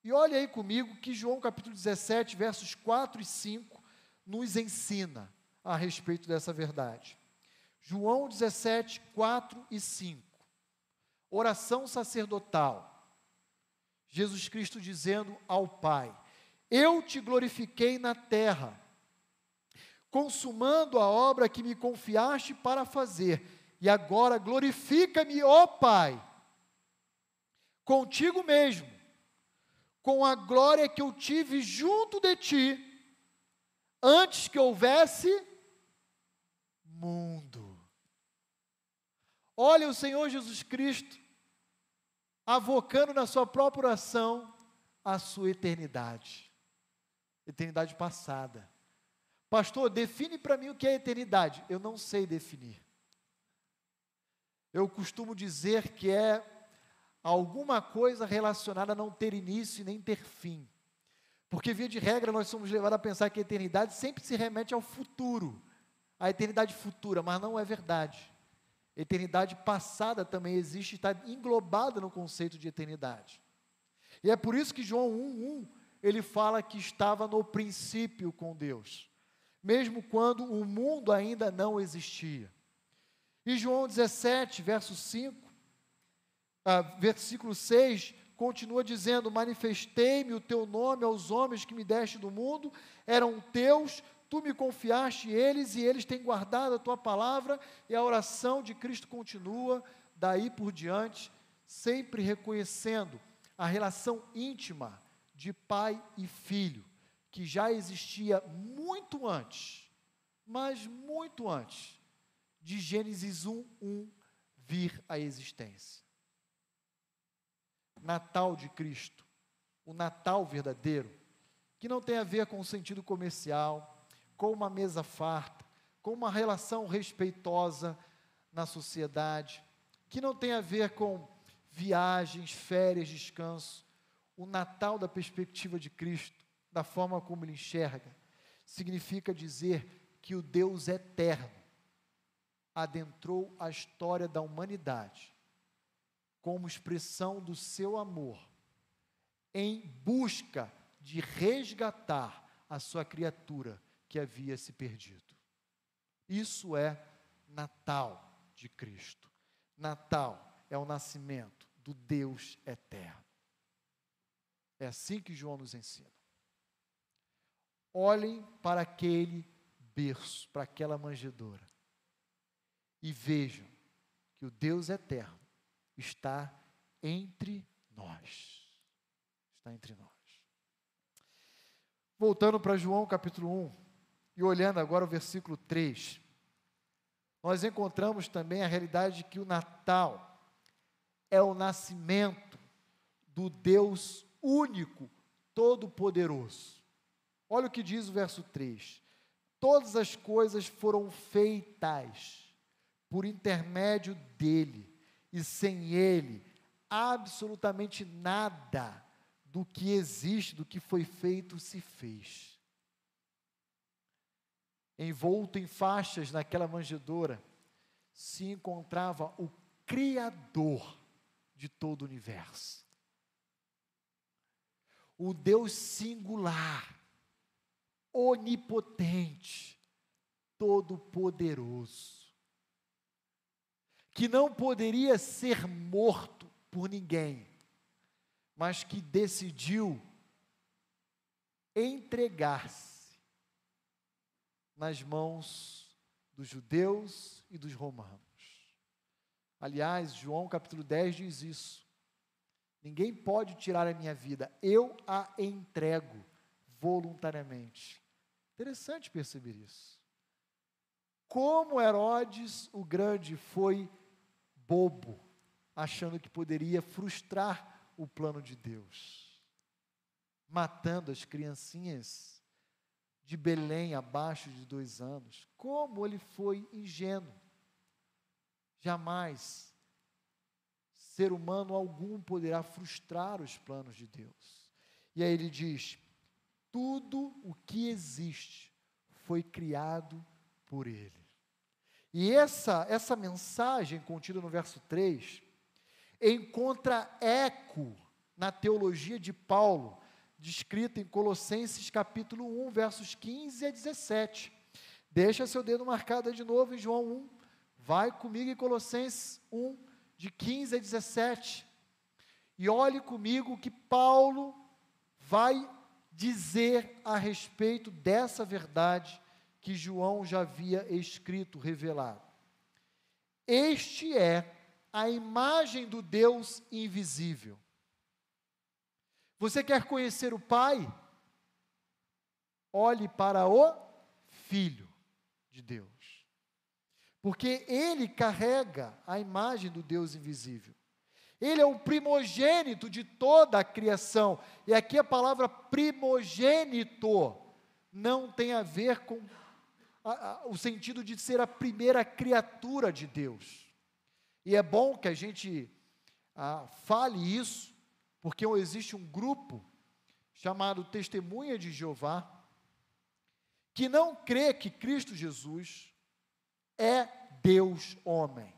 A: e olhe aí comigo que João capítulo 17, versos 4 e 5, nos ensina a respeito dessa verdade. João 17, 4 e 5. Oração sacerdotal. Jesus Cristo dizendo ao Pai: Eu te glorifiquei na terra, consumando a obra que me confiaste para fazer, e agora glorifica-me, ó Pai, contigo mesmo com a glória que eu tive junto de ti, antes que houvesse mundo. Olha o Senhor Jesus Cristo avocando na sua própria oração a sua eternidade, eternidade passada. Pastor, define para mim o que é eternidade. Eu não sei definir. Eu costumo dizer que é alguma coisa relacionada a não ter início e nem ter fim. Porque, via de regra, nós somos levados a pensar que a eternidade sempre se remete ao futuro, à eternidade futura, mas não é verdade. Eternidade passada também existe, está englobada no conceito de eternidade. E é por isso que João 1,1 ele fala que estava no princípio com Deus, mesmo quando o mundo ainda não existia. E João 17, verso 5, ah, versículo 6, continua dizendo: Manifestei-me o teu nome aos homens que me deste do mundo, eram teus, tu me confiaste eles e eles têm guardado a tua palavra, e a oração de Cristo continua daí por diante, sempre reconhecendo a relação íntima de pai e filho, que já existia muito antes, mas muito antes de Gênesis 1, 1 vir à existência. Natal de Cristo, o Natal verdadeiro, que não tem a ver com o sentido comercial, com uma mesa farta, com uma relação respeitosa na sociedade, que não tem a ver com viagens, férias, descanso. O Natal da perspectiva de Cristo, da forma como ele enxerga, significa dizer que o Deus eterno adentrou a história da humanidade como expressão do seu amor, em busca de resgatar a sua criatura que havia se perdido. Isso é Natal de Cristo. Natal é o nascimento do Deus eterno. É assim que João nos ensina. Olhem para aquele berço, para aquela manjedoura, e vejam que o Deus eterno está entre nós. Está entre nós. Voltando para João capítulo 1 e olhando agora o versículo 3, nós encontramos também a realidade de que o Natal é o nascimento do Deus único, todo-poderoso. Olha o que diz o verso 3: Todas as coisas foram feitas por intermédio dele e sem Ele, absolutamente nada do que existe, do que foi feito, se fez. Envolto em faixas naquela manjedoura, se encontrava o Criador de todo o universo. O Deus singular, onipotente, todo-poderoso que não poderia ser morto por ninguém, mas que decidiu entregar-se nas mãos dos judeus e dos romanos. Aliás, João capítulo 10 diz isso. Ninguém pode tirar a minha vida, eu a entrego voluntariamente. Interessante perceber isso. Como Herodes o Grande foi bobo, achando que poderia frustrar o plano de Deus, matando as criancinhas de Belém abaixo de dois anos. Como ele foi ingênuo. Jamais ser humano algum poderá frustrar os planos de Deus. E aí ele diz: tudo o que existe foi criado por ele. E essa, essa mensagem contida no verso 3 encontra eco na teologia de Paulo, descrita em Colossenses capítulo 1, versos 15 a 17. Deixa seu dedo marcado de novo em João 1. Vai comigo em Colossenses 1, de 15 a 17. E olhe comigo o que Paulo vai dizer a respeito dessa verdade que João já havia escrito, revelado. Este é a imagem do Deus invisível. Você quer conhecer o Pai? Olhe para o Filho de Deus. Porque ele carrega a imagem do Deus invisível. Ele é o primogênito de toda a criação. E aqui a palavra primogênito não tem a ver com a, a, o sentido de ser a primeira criatura de Deus. E é bom que a gente a, fale isso, porque existe um grupo chamado Testemunha de Jeová, que não crê que Cristo Jesus é Deus homem.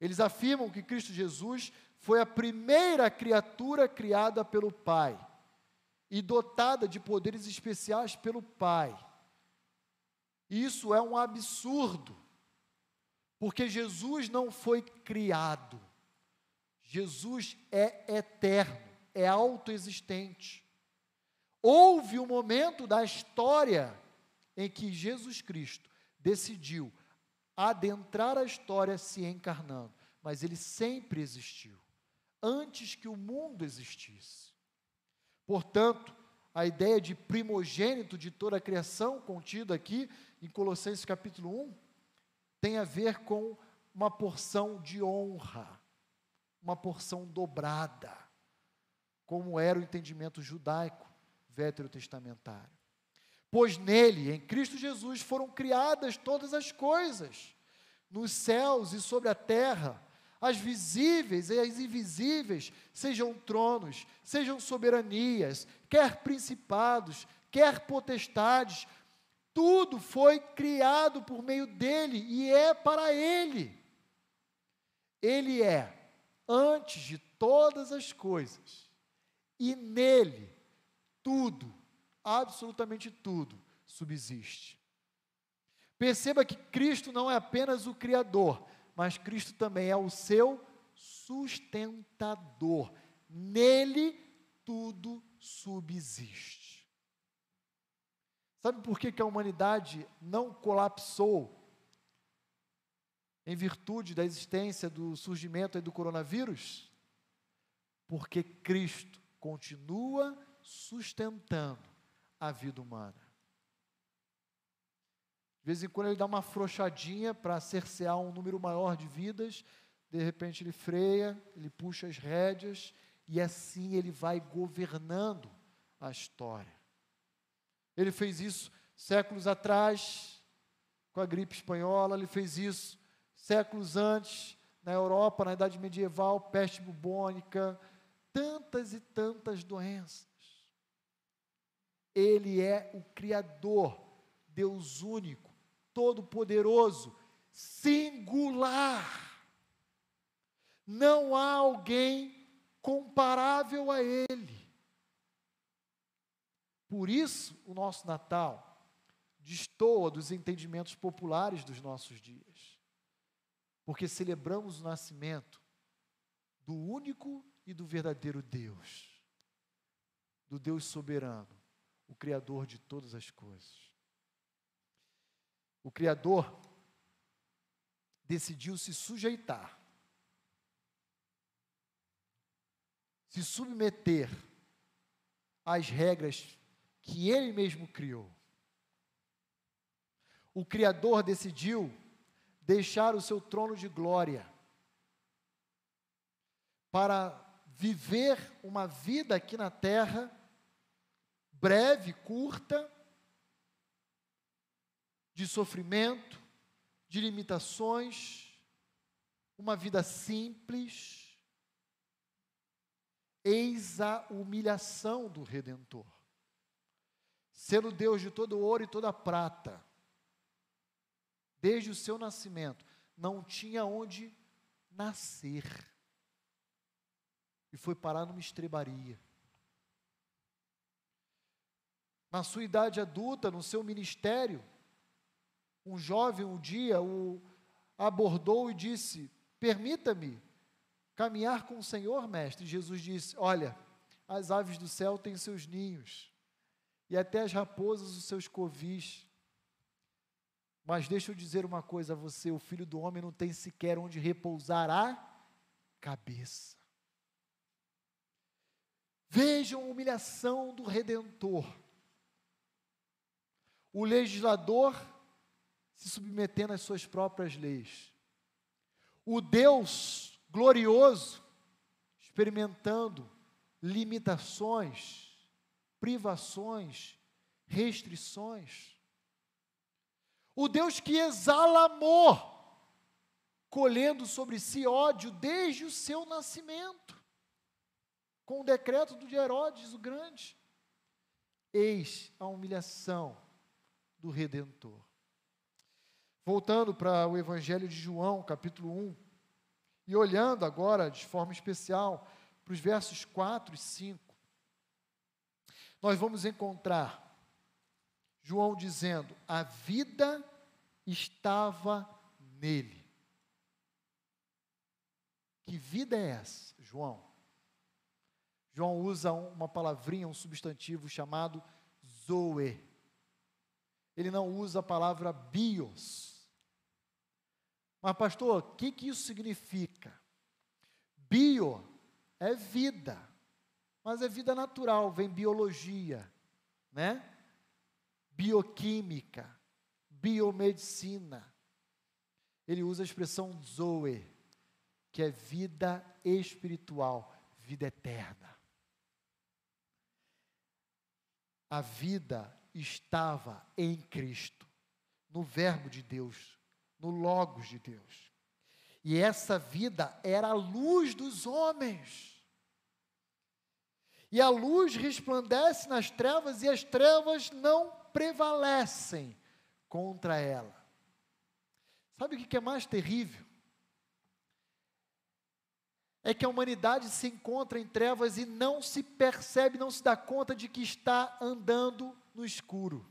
A: Eles afirmam que Cristo Jesus foi a primeira criatura criada pelo Pai e dotada de poderes especiais pelo Pai. Isso é um absurdo, porque Jesus não foi criado, Jesus é eterno, é autoexistente. Houve um momento da história em que Jesus Cristo decidiu adentrar a história se encarnando, mas ele sempre existiu, antes que o mundo existisse. Portanto, a ideia de primogênito de toda a criação, contida aqui em Colossenses capítulo 1, tem a ver com uma porção de honra, uma porção dobrada, como era o entendimento judaico veterotestamentário. Pois nele, em Cristo Jesus, foram criadas todas as coisas, nos céus e sobre a terra, as visíveis e as invisíveis, sejam tronos, sejam soberanias, quer principados, quer potestades, tudo foi criado por meio dele e é para ele. Ele é antes de todas as coisas, e nele tudo absolutamente tudo subsiste. Perceba que Cristo não é apenas o Criador, mas Cristo também é o seu sustentador. Nele tudo subsiste. Sabe por que, que a humanidade não colapsou em virtude da existência do surgimento do coronavírus? Porque Cristo continua sustentando a vida humana. De vez em quando ele dá uma afrouxadinha para cercear um número maior de vidas, de repente ele freia, ele puxa as rédeas, e assim ele vai governando a história. Ele fez isso séculos atrás, com a gripe espanhola, ele fez isso séculos antes, na Europa, na Idade Medieval, peste bubônica, tantas e tantas doenças. Ele é o Criador, Deus único, todo-poderoso, singular. Não há alguém comparável a Ele. Por isso, o nosso Natal destoa dos entendimentos populares dos nossos dias, porque celebramos o nascimento do único e do verdadeiro Deus, do Deus soberano, o Criador de todas as coisas. o Criador decidiu se sujeitar, se submeter às regras que ele mesmo criou. O Criador decidiu deixar o seu trono de glória para viver uma vida aqui na terra, breve, curta, de sofrimento, de limitações, uma vida simples. Eis a humilhação do Redentor. Sendo Deus de todo ouro e toda prata, desde o seu nascimento, não tinha onde nascer. E foi parar numa estrebaria. Na sua idade adulta, no seu ministério, um jovem um dia o abordou e disse: Permita-me caminhar com o Senhor, mestre. Jesus disse: Olha, as aves do céu têm seus ninhos, e até as raposas os seus covis. Mas deixa eu dizer uma coisa a você: o filho do homem não tem sequer onde repousar a cabeça. Vejam a humilhação do redentor. O legislador se submetendo às suas próprias leis. O Deus glorioso experimentando limitações, privações, restrições. O Deus que exala amor, colhendo sobre si ódio desde o seu nascimento, com o decreto de Herodes o Grande. Eis a humilhação do Redentor. Voltando para o Evangelho de João, capítulo 1, e olhando agora de forma especial para os versos 4 e 5, nós vamos encontrar João dizendo: a vida estava nele. Que vida é essa, João? João usa uma palavrinha, um substantivo chamado zoe. Ele não usa a palavra bios. Mas, pastor, o que, que isso significa? Bio é vida, mas é vida natural, vem biologia, né? Bioquímica, biomedicina. Ele usa a expressão zoe, que é vida espiritual, vida eterna. A vida estava em Cristo, no Verbo de Deus, no Logos de Deus. E essa vida era a luz dos homens. E a luz resplandece nas trevas e as trevas não prevalecem contra ela. Sabe o que é mais terrível? É que a humanidade se encontra em trevas e não se percebe, não se dá conta de que está andando no escuro.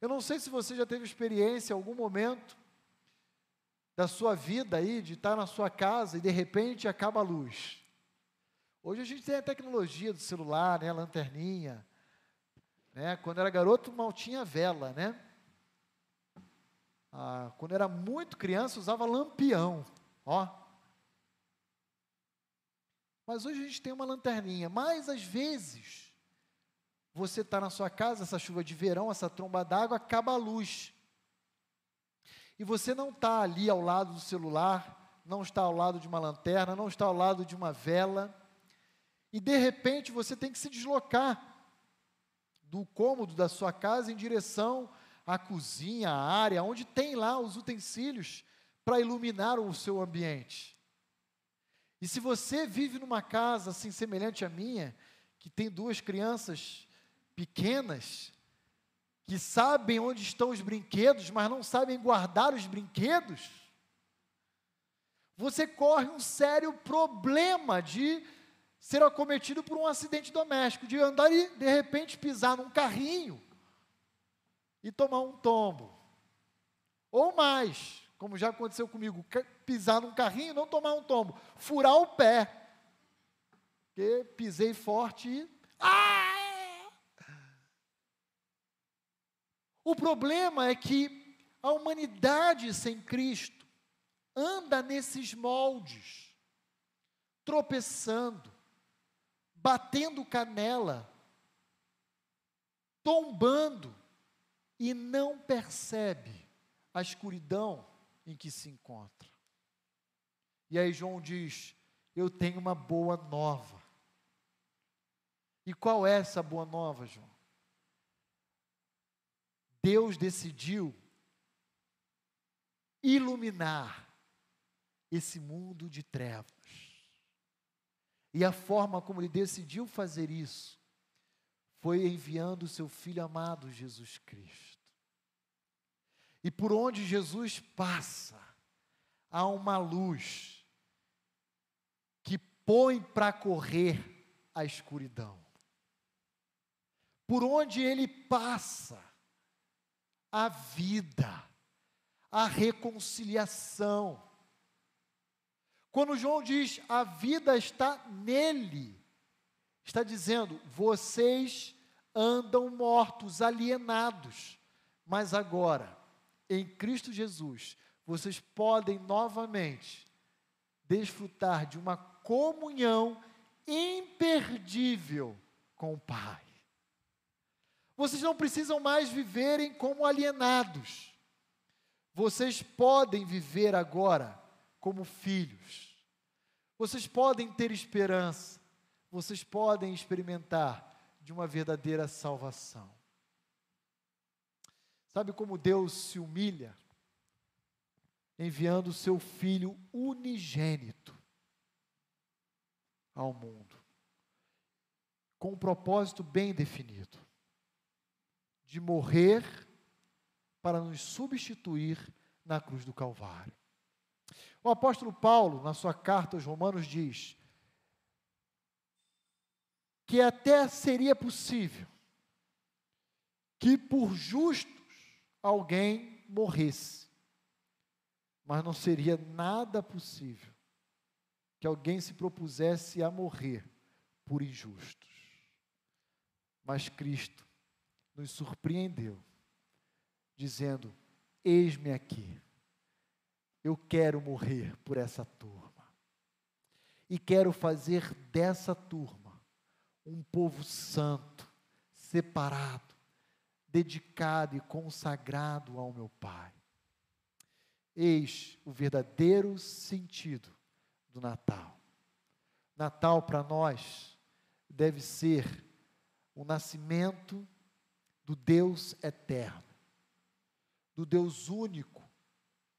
A: Eu não sei se você já teve experiência em algum momento da sua vida aí, de estar na sua casa e de repente acaba a luz. Hoje a gente tem a tecnologia do celular, né, lanterninha. Né? Quando era garoto, mal tinha vela, né? Ah, quando era muito criança, usava lampião, ó. Mas hoje a gente tem uma lanterninha. Mas às vezes, você está na sua casa, essa chuva de verão, essa tromba d'água, acaba a luz. E você não está ali ao lado do celular, não está ao lado de uma lanterna, não está ao lado de uma vela. E de repente você tem que se deslocar do cômodo da sua casa em direção à cozinha, à área, onde tem lá os utensílios para iluminar o seu ambiente. E se você vive numa casa assim semelhante à minha, que tem duas crianças pequenas, que sabem onde estão os brinquedos, mas não sabem guardar os brinquedos, você corre um sério problema de ser acometido por um acidente doméstico, de andar e de repente pisar num carrinho e tomar um tombo. Ou mais, como já aconteceu comigo, pisar num carrinho e não tomar um tombo, furar o pé. Porque pisei forte e. Ah! O problema é que a humanidade sem Cristo anda nesses moldes, tropeçando, batendo canela, tombando e não percebe a escuridão em que se encontra. E aí João diz: Eu tenho uma boa nova. E qual é essa boa nova, João? Deus decidiu iluminar esse mundo de trevas. E a forma como ele decidiu fazer isso foi enviando o seu filho amado Jesus Cristo. E por onde Jesus passa, há uma luz que põe para correr a escuridão. Por onde ele passa, a vida, a reconciliação. Quando João diz a vida está nele, está dizendo: vocês andam mortos, alienados, mas agora, em Cristo Jesus, vocês podem novamente desfrutar de uma comunhão imperdível com o Pai. Vocês não precisam mais viverem como alienados. Vocês podem viver agora como filhos. Vocês podem ter esperança. Vocês podem experimentar de uma verdadeira salvação. Sabe como Deus se humilha? Enviando o seu filho unigênito ao mundo, com um propósito bem definido de morrer para nos substituir na cruz do Calvário. O apóstolo Paulo, na sua carta aos Romanos, diz que até seria possível que por justos alguém morresse, mas não seria nada possível que alguém se propusesse a morrer por injustos. Mas Cristo nos surpreendeu, dizendo: Eis-me aqui, eu quero morrer por essa turma, e quero fazer dessa turma um povo santo, separado, dedicado e consagrado ao meu Pai. Eis o verdadeiro sentido do Natal. Natal para nós deve ser o nascimento do Deus eterno, do Deus único,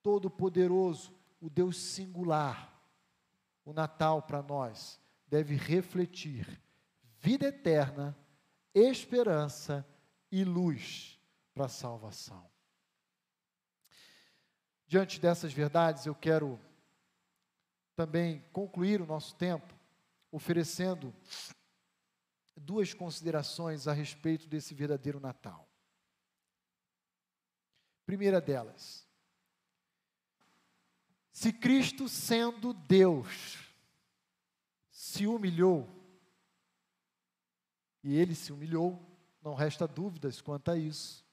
A: todo-poderoso, o Deus singular. O Natal para nós deve refletir vida eterna, esperança e luz para a salvação. Diante dessas verdades, eu quero também concluir o nosso tempo oferecendo duas considerações a respeito desse verdadeiro Natal. Primeira delas, se Cristo, sendo Deus, se humilhou, e ele se humilhou, não resta dúvidas quanto a isso,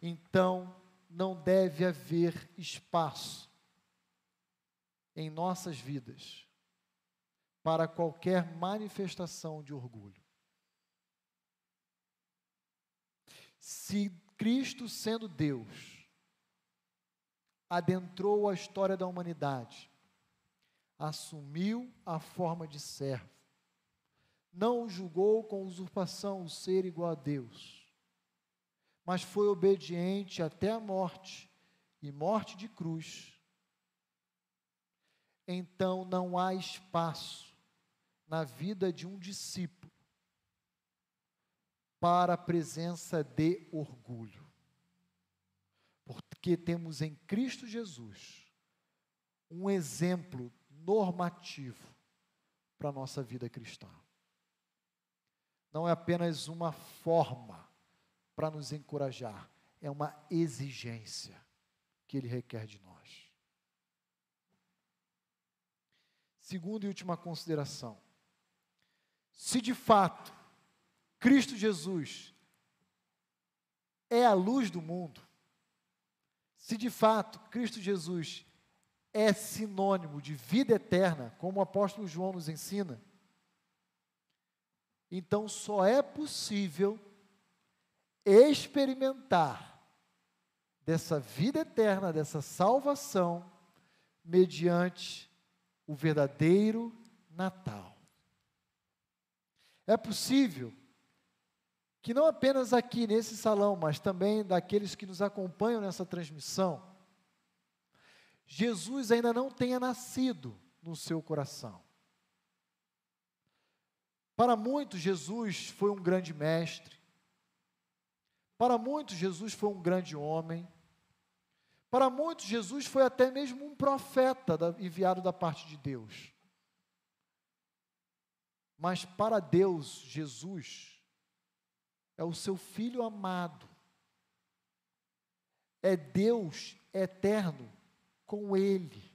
A: então não deve haver espaço em nossas vidas para qualquer manifestação de orgulho. Se Cristo, sendo Deus, adentrou a história da humanidade, assumiu a forma de servo, não julgou com usurpação o ser igual a Deus, mas foi obediente até a morte e morte de cruz. Então não há espaço na vida de um discípulo para a presença de orgulho. Porque temos em Cristo Jesus um exemplo normativo para a nossa vida cristã. Não é apenas uma forma para nos encorajar, é uma exigência que ele requer de nós. Segunda e última consideração. Se de fato Cristo Jesus é a luz do mundo, se de fato Cristo Jesus é sinônimo de vida eterna, como o apóstolo João nos ensina, então só é possível experimentar dessa vida eterna, dessa salvação, mediante o verdadeiro Natal. É possível que não apenas aqui nesse salão, mas também daqueles que nos acompanham nessa transmissão, Jesus ainda não tenha nascido no seu coração. Para muitos, Jesus foi um grande mestre. Para muitos, Jesus foi um grande homem. Para muitos, Jesus foi até mesmo um profeta enviado da parte de Deus. Mas para Deus, Jesus é o seu filho amado. É Deus eterno com Ele.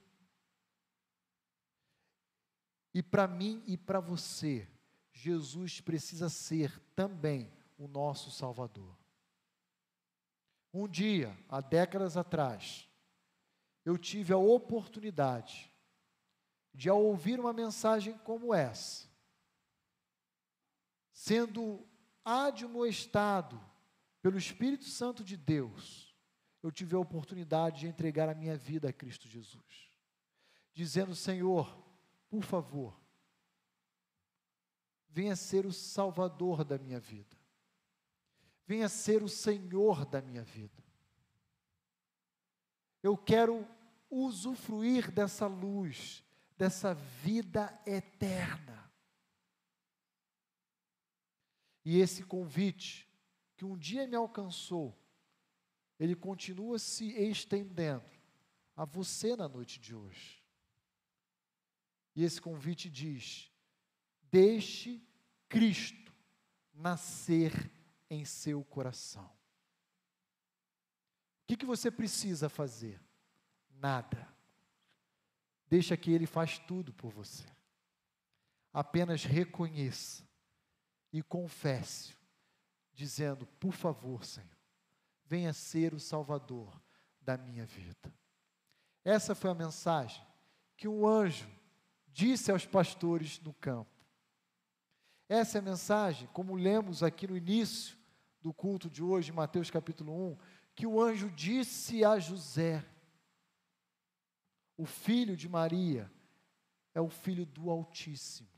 A: E para mim e para você, Jesus precisa ser também o nosso Salvador. Um dia, há décadas atrás, eu tive a oportunidade de, ao ouvir uma mensagem como essa, sendo admoestado pelo Espírito Santo de Deus, eu tive a oportunidade de entregar a minha vida a Cristo Jesus, dizendo: Senhor, por favor, venha ser o Salvador da minha vida, venha ser o Senhor da minha vida. Eu quero usufruir dessa luz, dessa vida eterna. E esse convite que um dia me alcançou, ele continua se estendendo a você na noite de hoje. E esse convite diz: Deixe Cristo nascer em seu coração. O que, que você precisa fazer? Nada. Deixa que Ele faz tudo por você. Apenas reconheça e confesse, dizendo: Por favor, Senhor, venha ser o Salvador da minha vida. Essa foi a mensagem que um anjo disse aos pastores no campo. Essa é a mensagem, como lemos aqui no início do culto de hoje, Mateus capítulo 1, que o anjo disse a José: O filho de Maria é o filho do Altíssimo.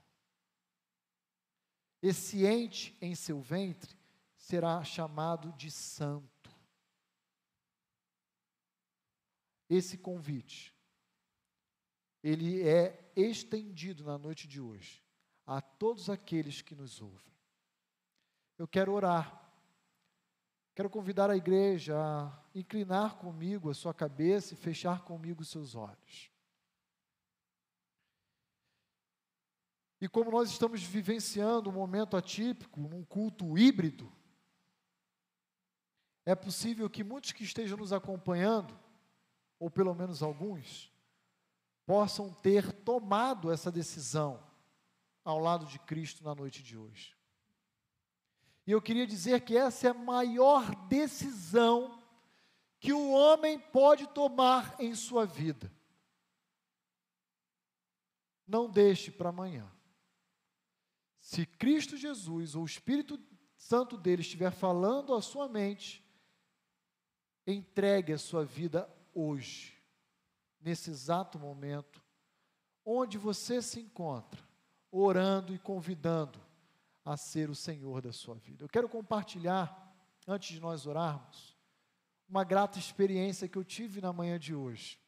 A: Esse ente em seu ventre será chamado de santo. Esse convite, ele é estendido na noite de hoje a todos aqueles que nos ouvem. Eu quero orar. Quero convidar a igreja a inclinar comigo a sua cabeça e fechar comigo os seus olhos. E como nós estamos vivenciando um momento atípico, um culto híbrido, é possível que muitos que estejam nos acompanhando, ou pelo menos alguns, possam ter tomado essa decisão ao lado de Cristo na noite de hoje. E eu queria dizer que essa é a maior decisão que o homem pode tomar em sua vida. Não deixe para amanhã. Se Cristo Jesus ou o Espírito Santo dele estiver falando à sua mente, entregue a sua vida hoje, nesse exato momento, onde você se encontra orando e convidando a ser o Senhor da sua vida. Eu quero compartilhar, antes de nós orarmos, uma grata experiência que eu tive na manhã de hoje.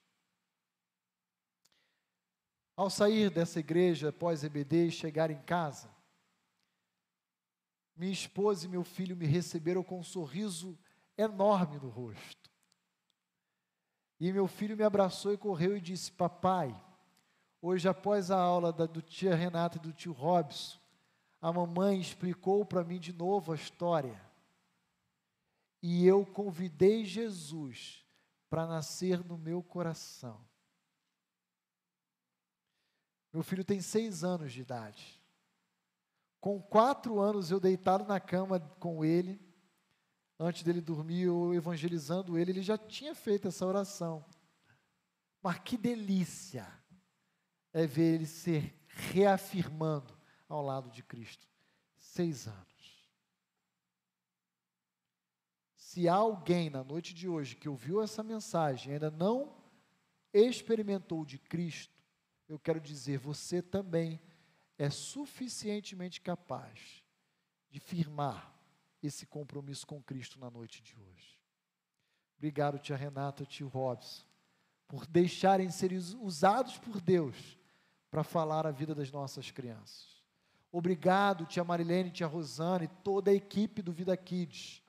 A: Ao sair dessa igreja pós-EBD e chegar em casa, minha esposa e meu filho me receberam com um sorriso enorme no rosto. E meu filho me abraçou e correu e disse: Papai, Hoje, após a aula da, do tia Renata e do tio Robson, a mamãe explicou para mim de novo a história. E eu convidei Jesus para nascer no meu coração. Meu filho tem seis anos de idade. Com quatro anos eu deitado na cama com ele, antes dele dormir, eu evangelizando ele, ele já tinha feito essa oração. Mas que delícia é ver ele se reafirmando ao lado de Cristo. Seis anos. Se alguém na noite de hoje que ouviu essa mensagem e ainda não experimentou de Cristo, eu quero dizer, você também é suficientemente capaz de firmar esse compromisso com Cristo na noite de hoje. Obrigado, tia Renata, tio Robson, por deixarem ser usados por Deus para falar a vida das nossas crianças. Obrigado, tia Marilene, tia Rosana e toda a equipe do Vida Kids,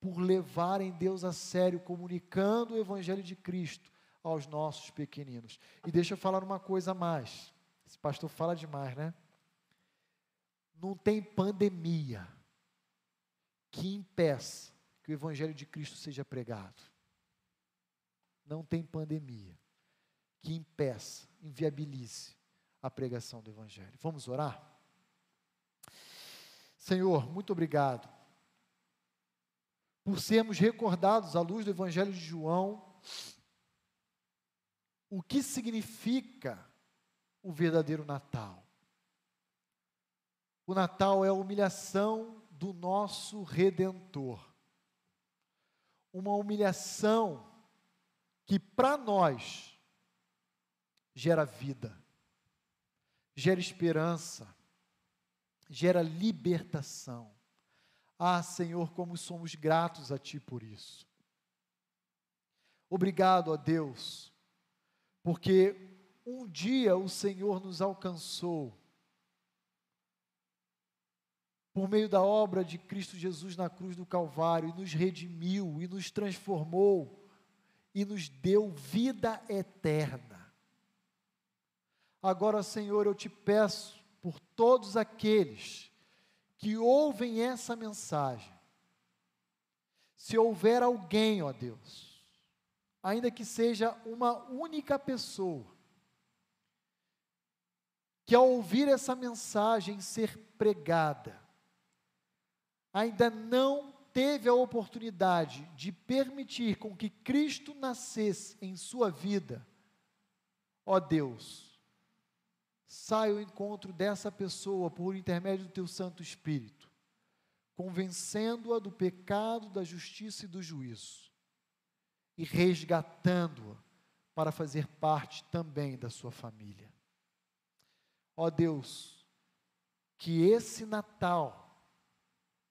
A: por levarem Deus a sério, comunicando o Evangelho de Cristo aos nossos pequeninos. E deixa eu falar uma coisa a mais. Esse pastor fala demais, né? Não tem pandemia que impeça que o Evangelho de Cristo seja pregado. Não tem pandemia que impeça, inviabilize a pregação do Evangelho. Vamos orar? Senhor, muito obrigado por sermos recordados à luz do Evangelho de João o que significa o verdadeiro Natal. O Natal é a humilhação do nosso redentor. Uma humilhação que para nós gera vida, gera esperança, gera libertação. Ah, Senhor, como somos gratos a Ti por isso. Obrigado a Deus, porque um dia o Senhor nos alcançou por meio da obra de Cristo Jesus na cruz do Calvário, e nos redimiu, e nos transformou, e nos deu vida eterna. Agora, Senhor, eu te peço por todos aqueles que ouvem essa mensagem, se houver alguém, ó Deus, ainda que seja uma única pessoa, que ao ouvir essa mensagem ser pregada, ainda não teve a oportunidade de permitir com que Cristo nascesse em sua vida, ó Deus, saia ao encontro dessa pessoa por intermédio do teu Santo Espírito, convencendo-a do pecado, da justiça e do juízo, e resgatando-a para fazer parte também da sua família. Ó Deus, que esse Natal,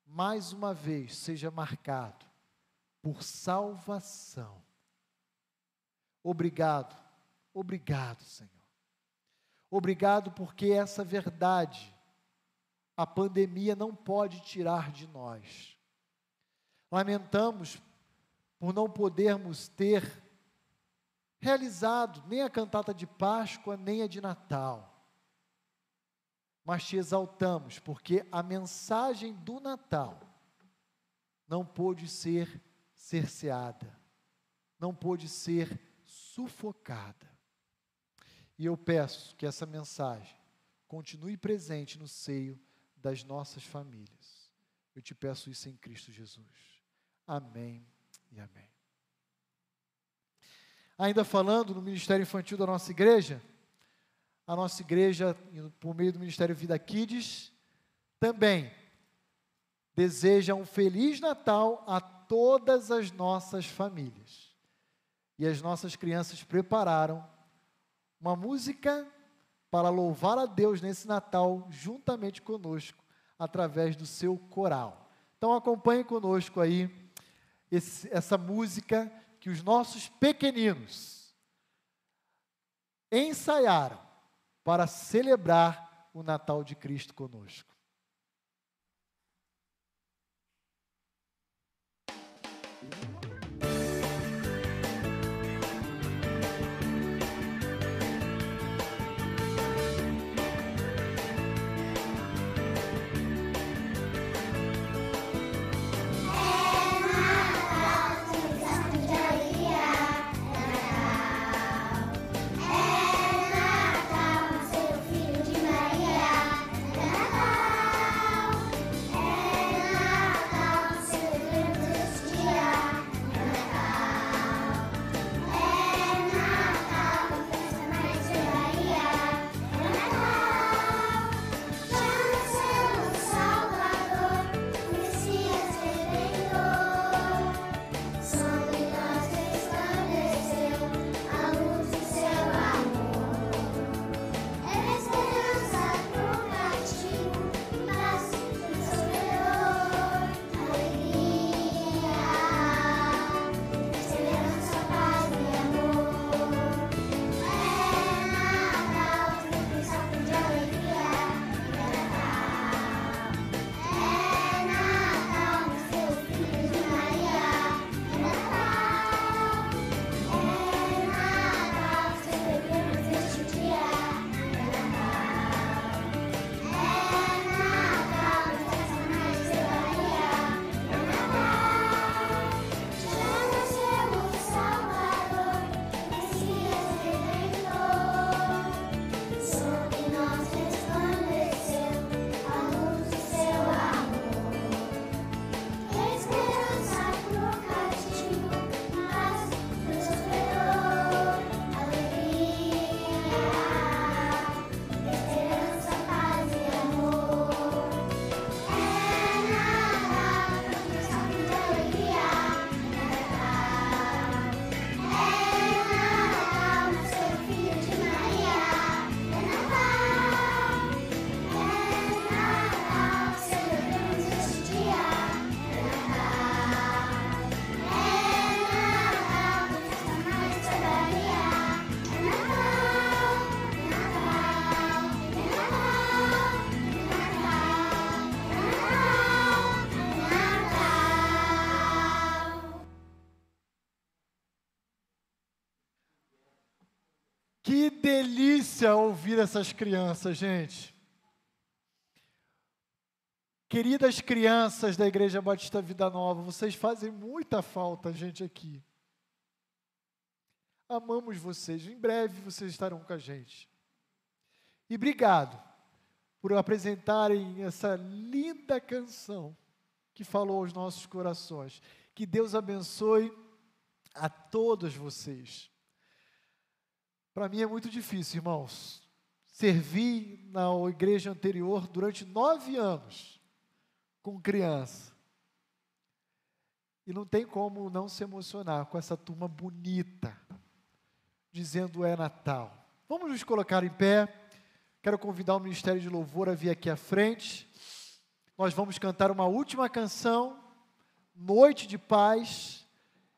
A: mais uma vez seja marcado por salvação. Obrigado, obrigado, Senhor. Obrigado porque essa verdade a pandemia não pode tirar de nós. Lamentamos por não podermos ter realizado nem a cantata de Páscoa, nem a de Natal mas te exaltamos, porque a mensagem do Natal não pôde ser cerceada, não pôde ser sufocada. E eu peço que essa mensagem continue presente no seio das nossas famílias. Eu te peço isso em Cristo Jesus. Amém e amém. Ainda falando no ministério infantil da nossa igreja, a nossa igreja, por meio do Ministério Vida Kids, também deseja um Feliz Natal a todas as nossas famílias. E as nossas crianças prepararam uma música para louvar a Deus nesse Natal, juntamente conosco, através do seu coral. Então acompanhe conosco aí esse, essa música que os nossos pequeninos ensaiaram para celebrar o Natal de Cristo conosco. Que delícia ouvir essas crianças, gente. Queridas crianças da Igreja Batista Vida Nova, vocês fazem muita falta, gente, aqui. Amamos vocês. Em breve vocês estarão com a gente. E obrigado por apresentarem essa linda canção que falou aos nossos corações. Que Deus abençoe a todos vocês. Para mim é muito difícil, irmãos. Servi na igreja anterior durante nove anos com criança. E não tem como não se emocionar com essa turma bonita, dizendo é Natal. Vamos nos colocar em pé. Quero convidar o Ministério de Louvor a vir aqui à frente. Nós vamos cantar uma última canção, Noite de Paz,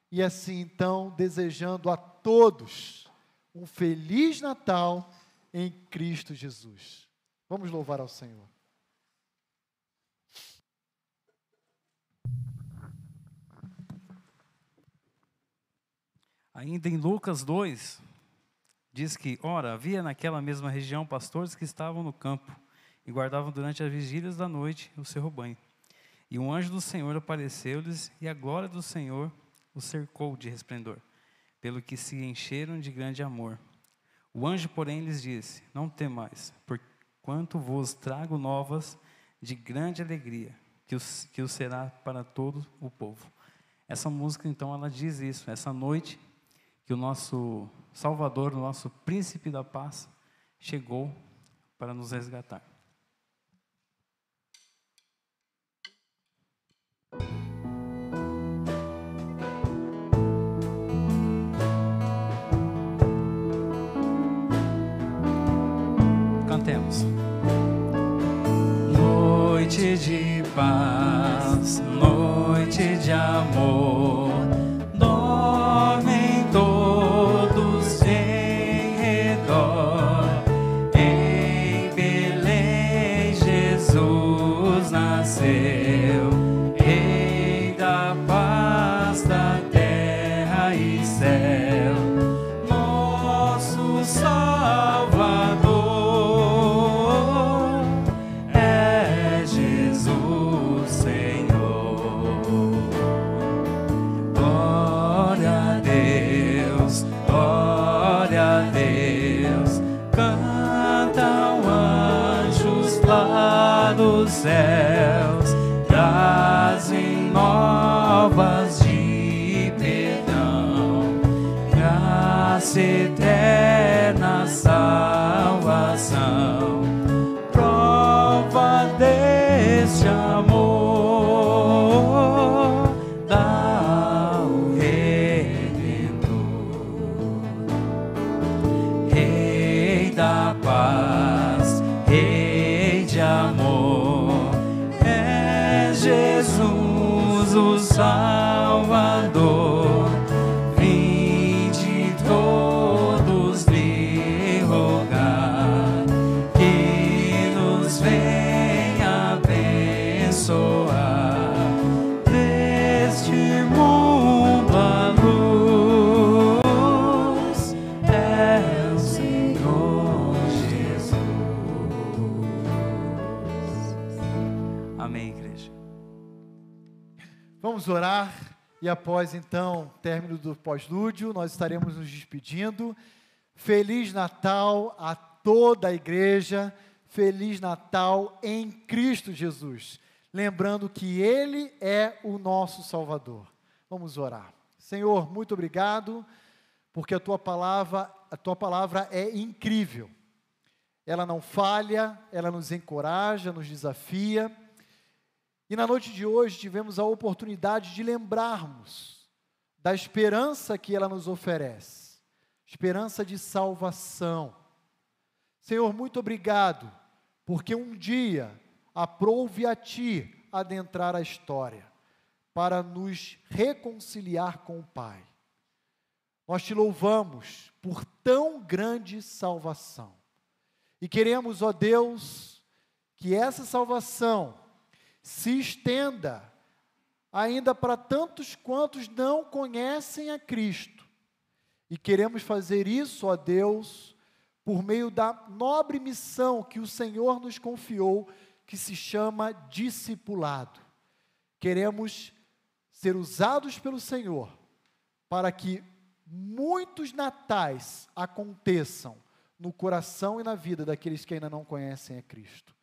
A: e assim então desejando a todos um feliz Natal em Cristo Jesus. Vamos louvar ao Senhor.
B: Ainda em Lucas 2, diz que, ora, havia naquela mesma região pastores que estavam no campo e guardavam durante as vigílias da noite o seu rebanho. E um anjo do Senhor apareceu-lhes e a glória do Senhor os cercou de resplendor, pelo que se encheram de grande amor. O anjo, porém, lhes disse: Não temais, porquanto vos trago novas de grande alegria, que o, que o será para todo o povo. Essa música, então, ela diz isso. Essa noite que o nosso Salvador, o nosso príncipe da paz, chegou para nos resgatar. Cantemos. Noite de paz, noite de amor dos céus trazem novas de perdão, graça eterna salva.
A: E após então, término do pós-lúdio, nós estaremos nos despedindo. Feliz Natal a toda a igreja. Feliz Natal em Cristo Jesus. Lembrando que Ele é o nosso Salvador. Vamos orar. Senhor, muito obrigado, porque a tua palavra, a tua palavra é incrível. Ela não falha, ela nos encoraja, nos desafia e na noite de hoje tivemos a oportunidade de lembrarmos da esperança que ela nos oferece esperança de salvação. Senhor, muito obrigado, porque um dia aprouve a Ti adentrar a história para nos reconciliar com o Pai. Nós te louvamos por tão grande salvação. E queremos, ó Deus, que essa salvação se estenda ainda para tantos quantos não conhecem a Cristo. E queremos fazer isso, ó Deus, por meio da nobre missão que o Senhor nos confiou, que se chama discipulado. Queremos ser usados pelo Senhor para que muitos natais aconteçam no coração e na vida daqueles que ainda não conhecem a Cristo.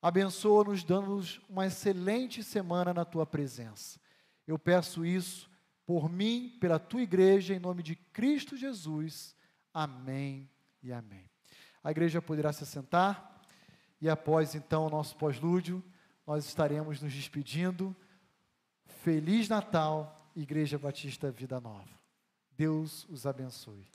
A: Abençoa-nos, dando-nos uma excelente semana na tua presença. Eu peço isso por mim, pela tua igreja, em nome de Cristo Jesus. Amém e amém. A igreja poderá se sentar e após então o nosso pós-lúdio, nós estaremos nos despedindo. Feliz Natal, Igreja Batista Vida Nova. Deus os abençoe.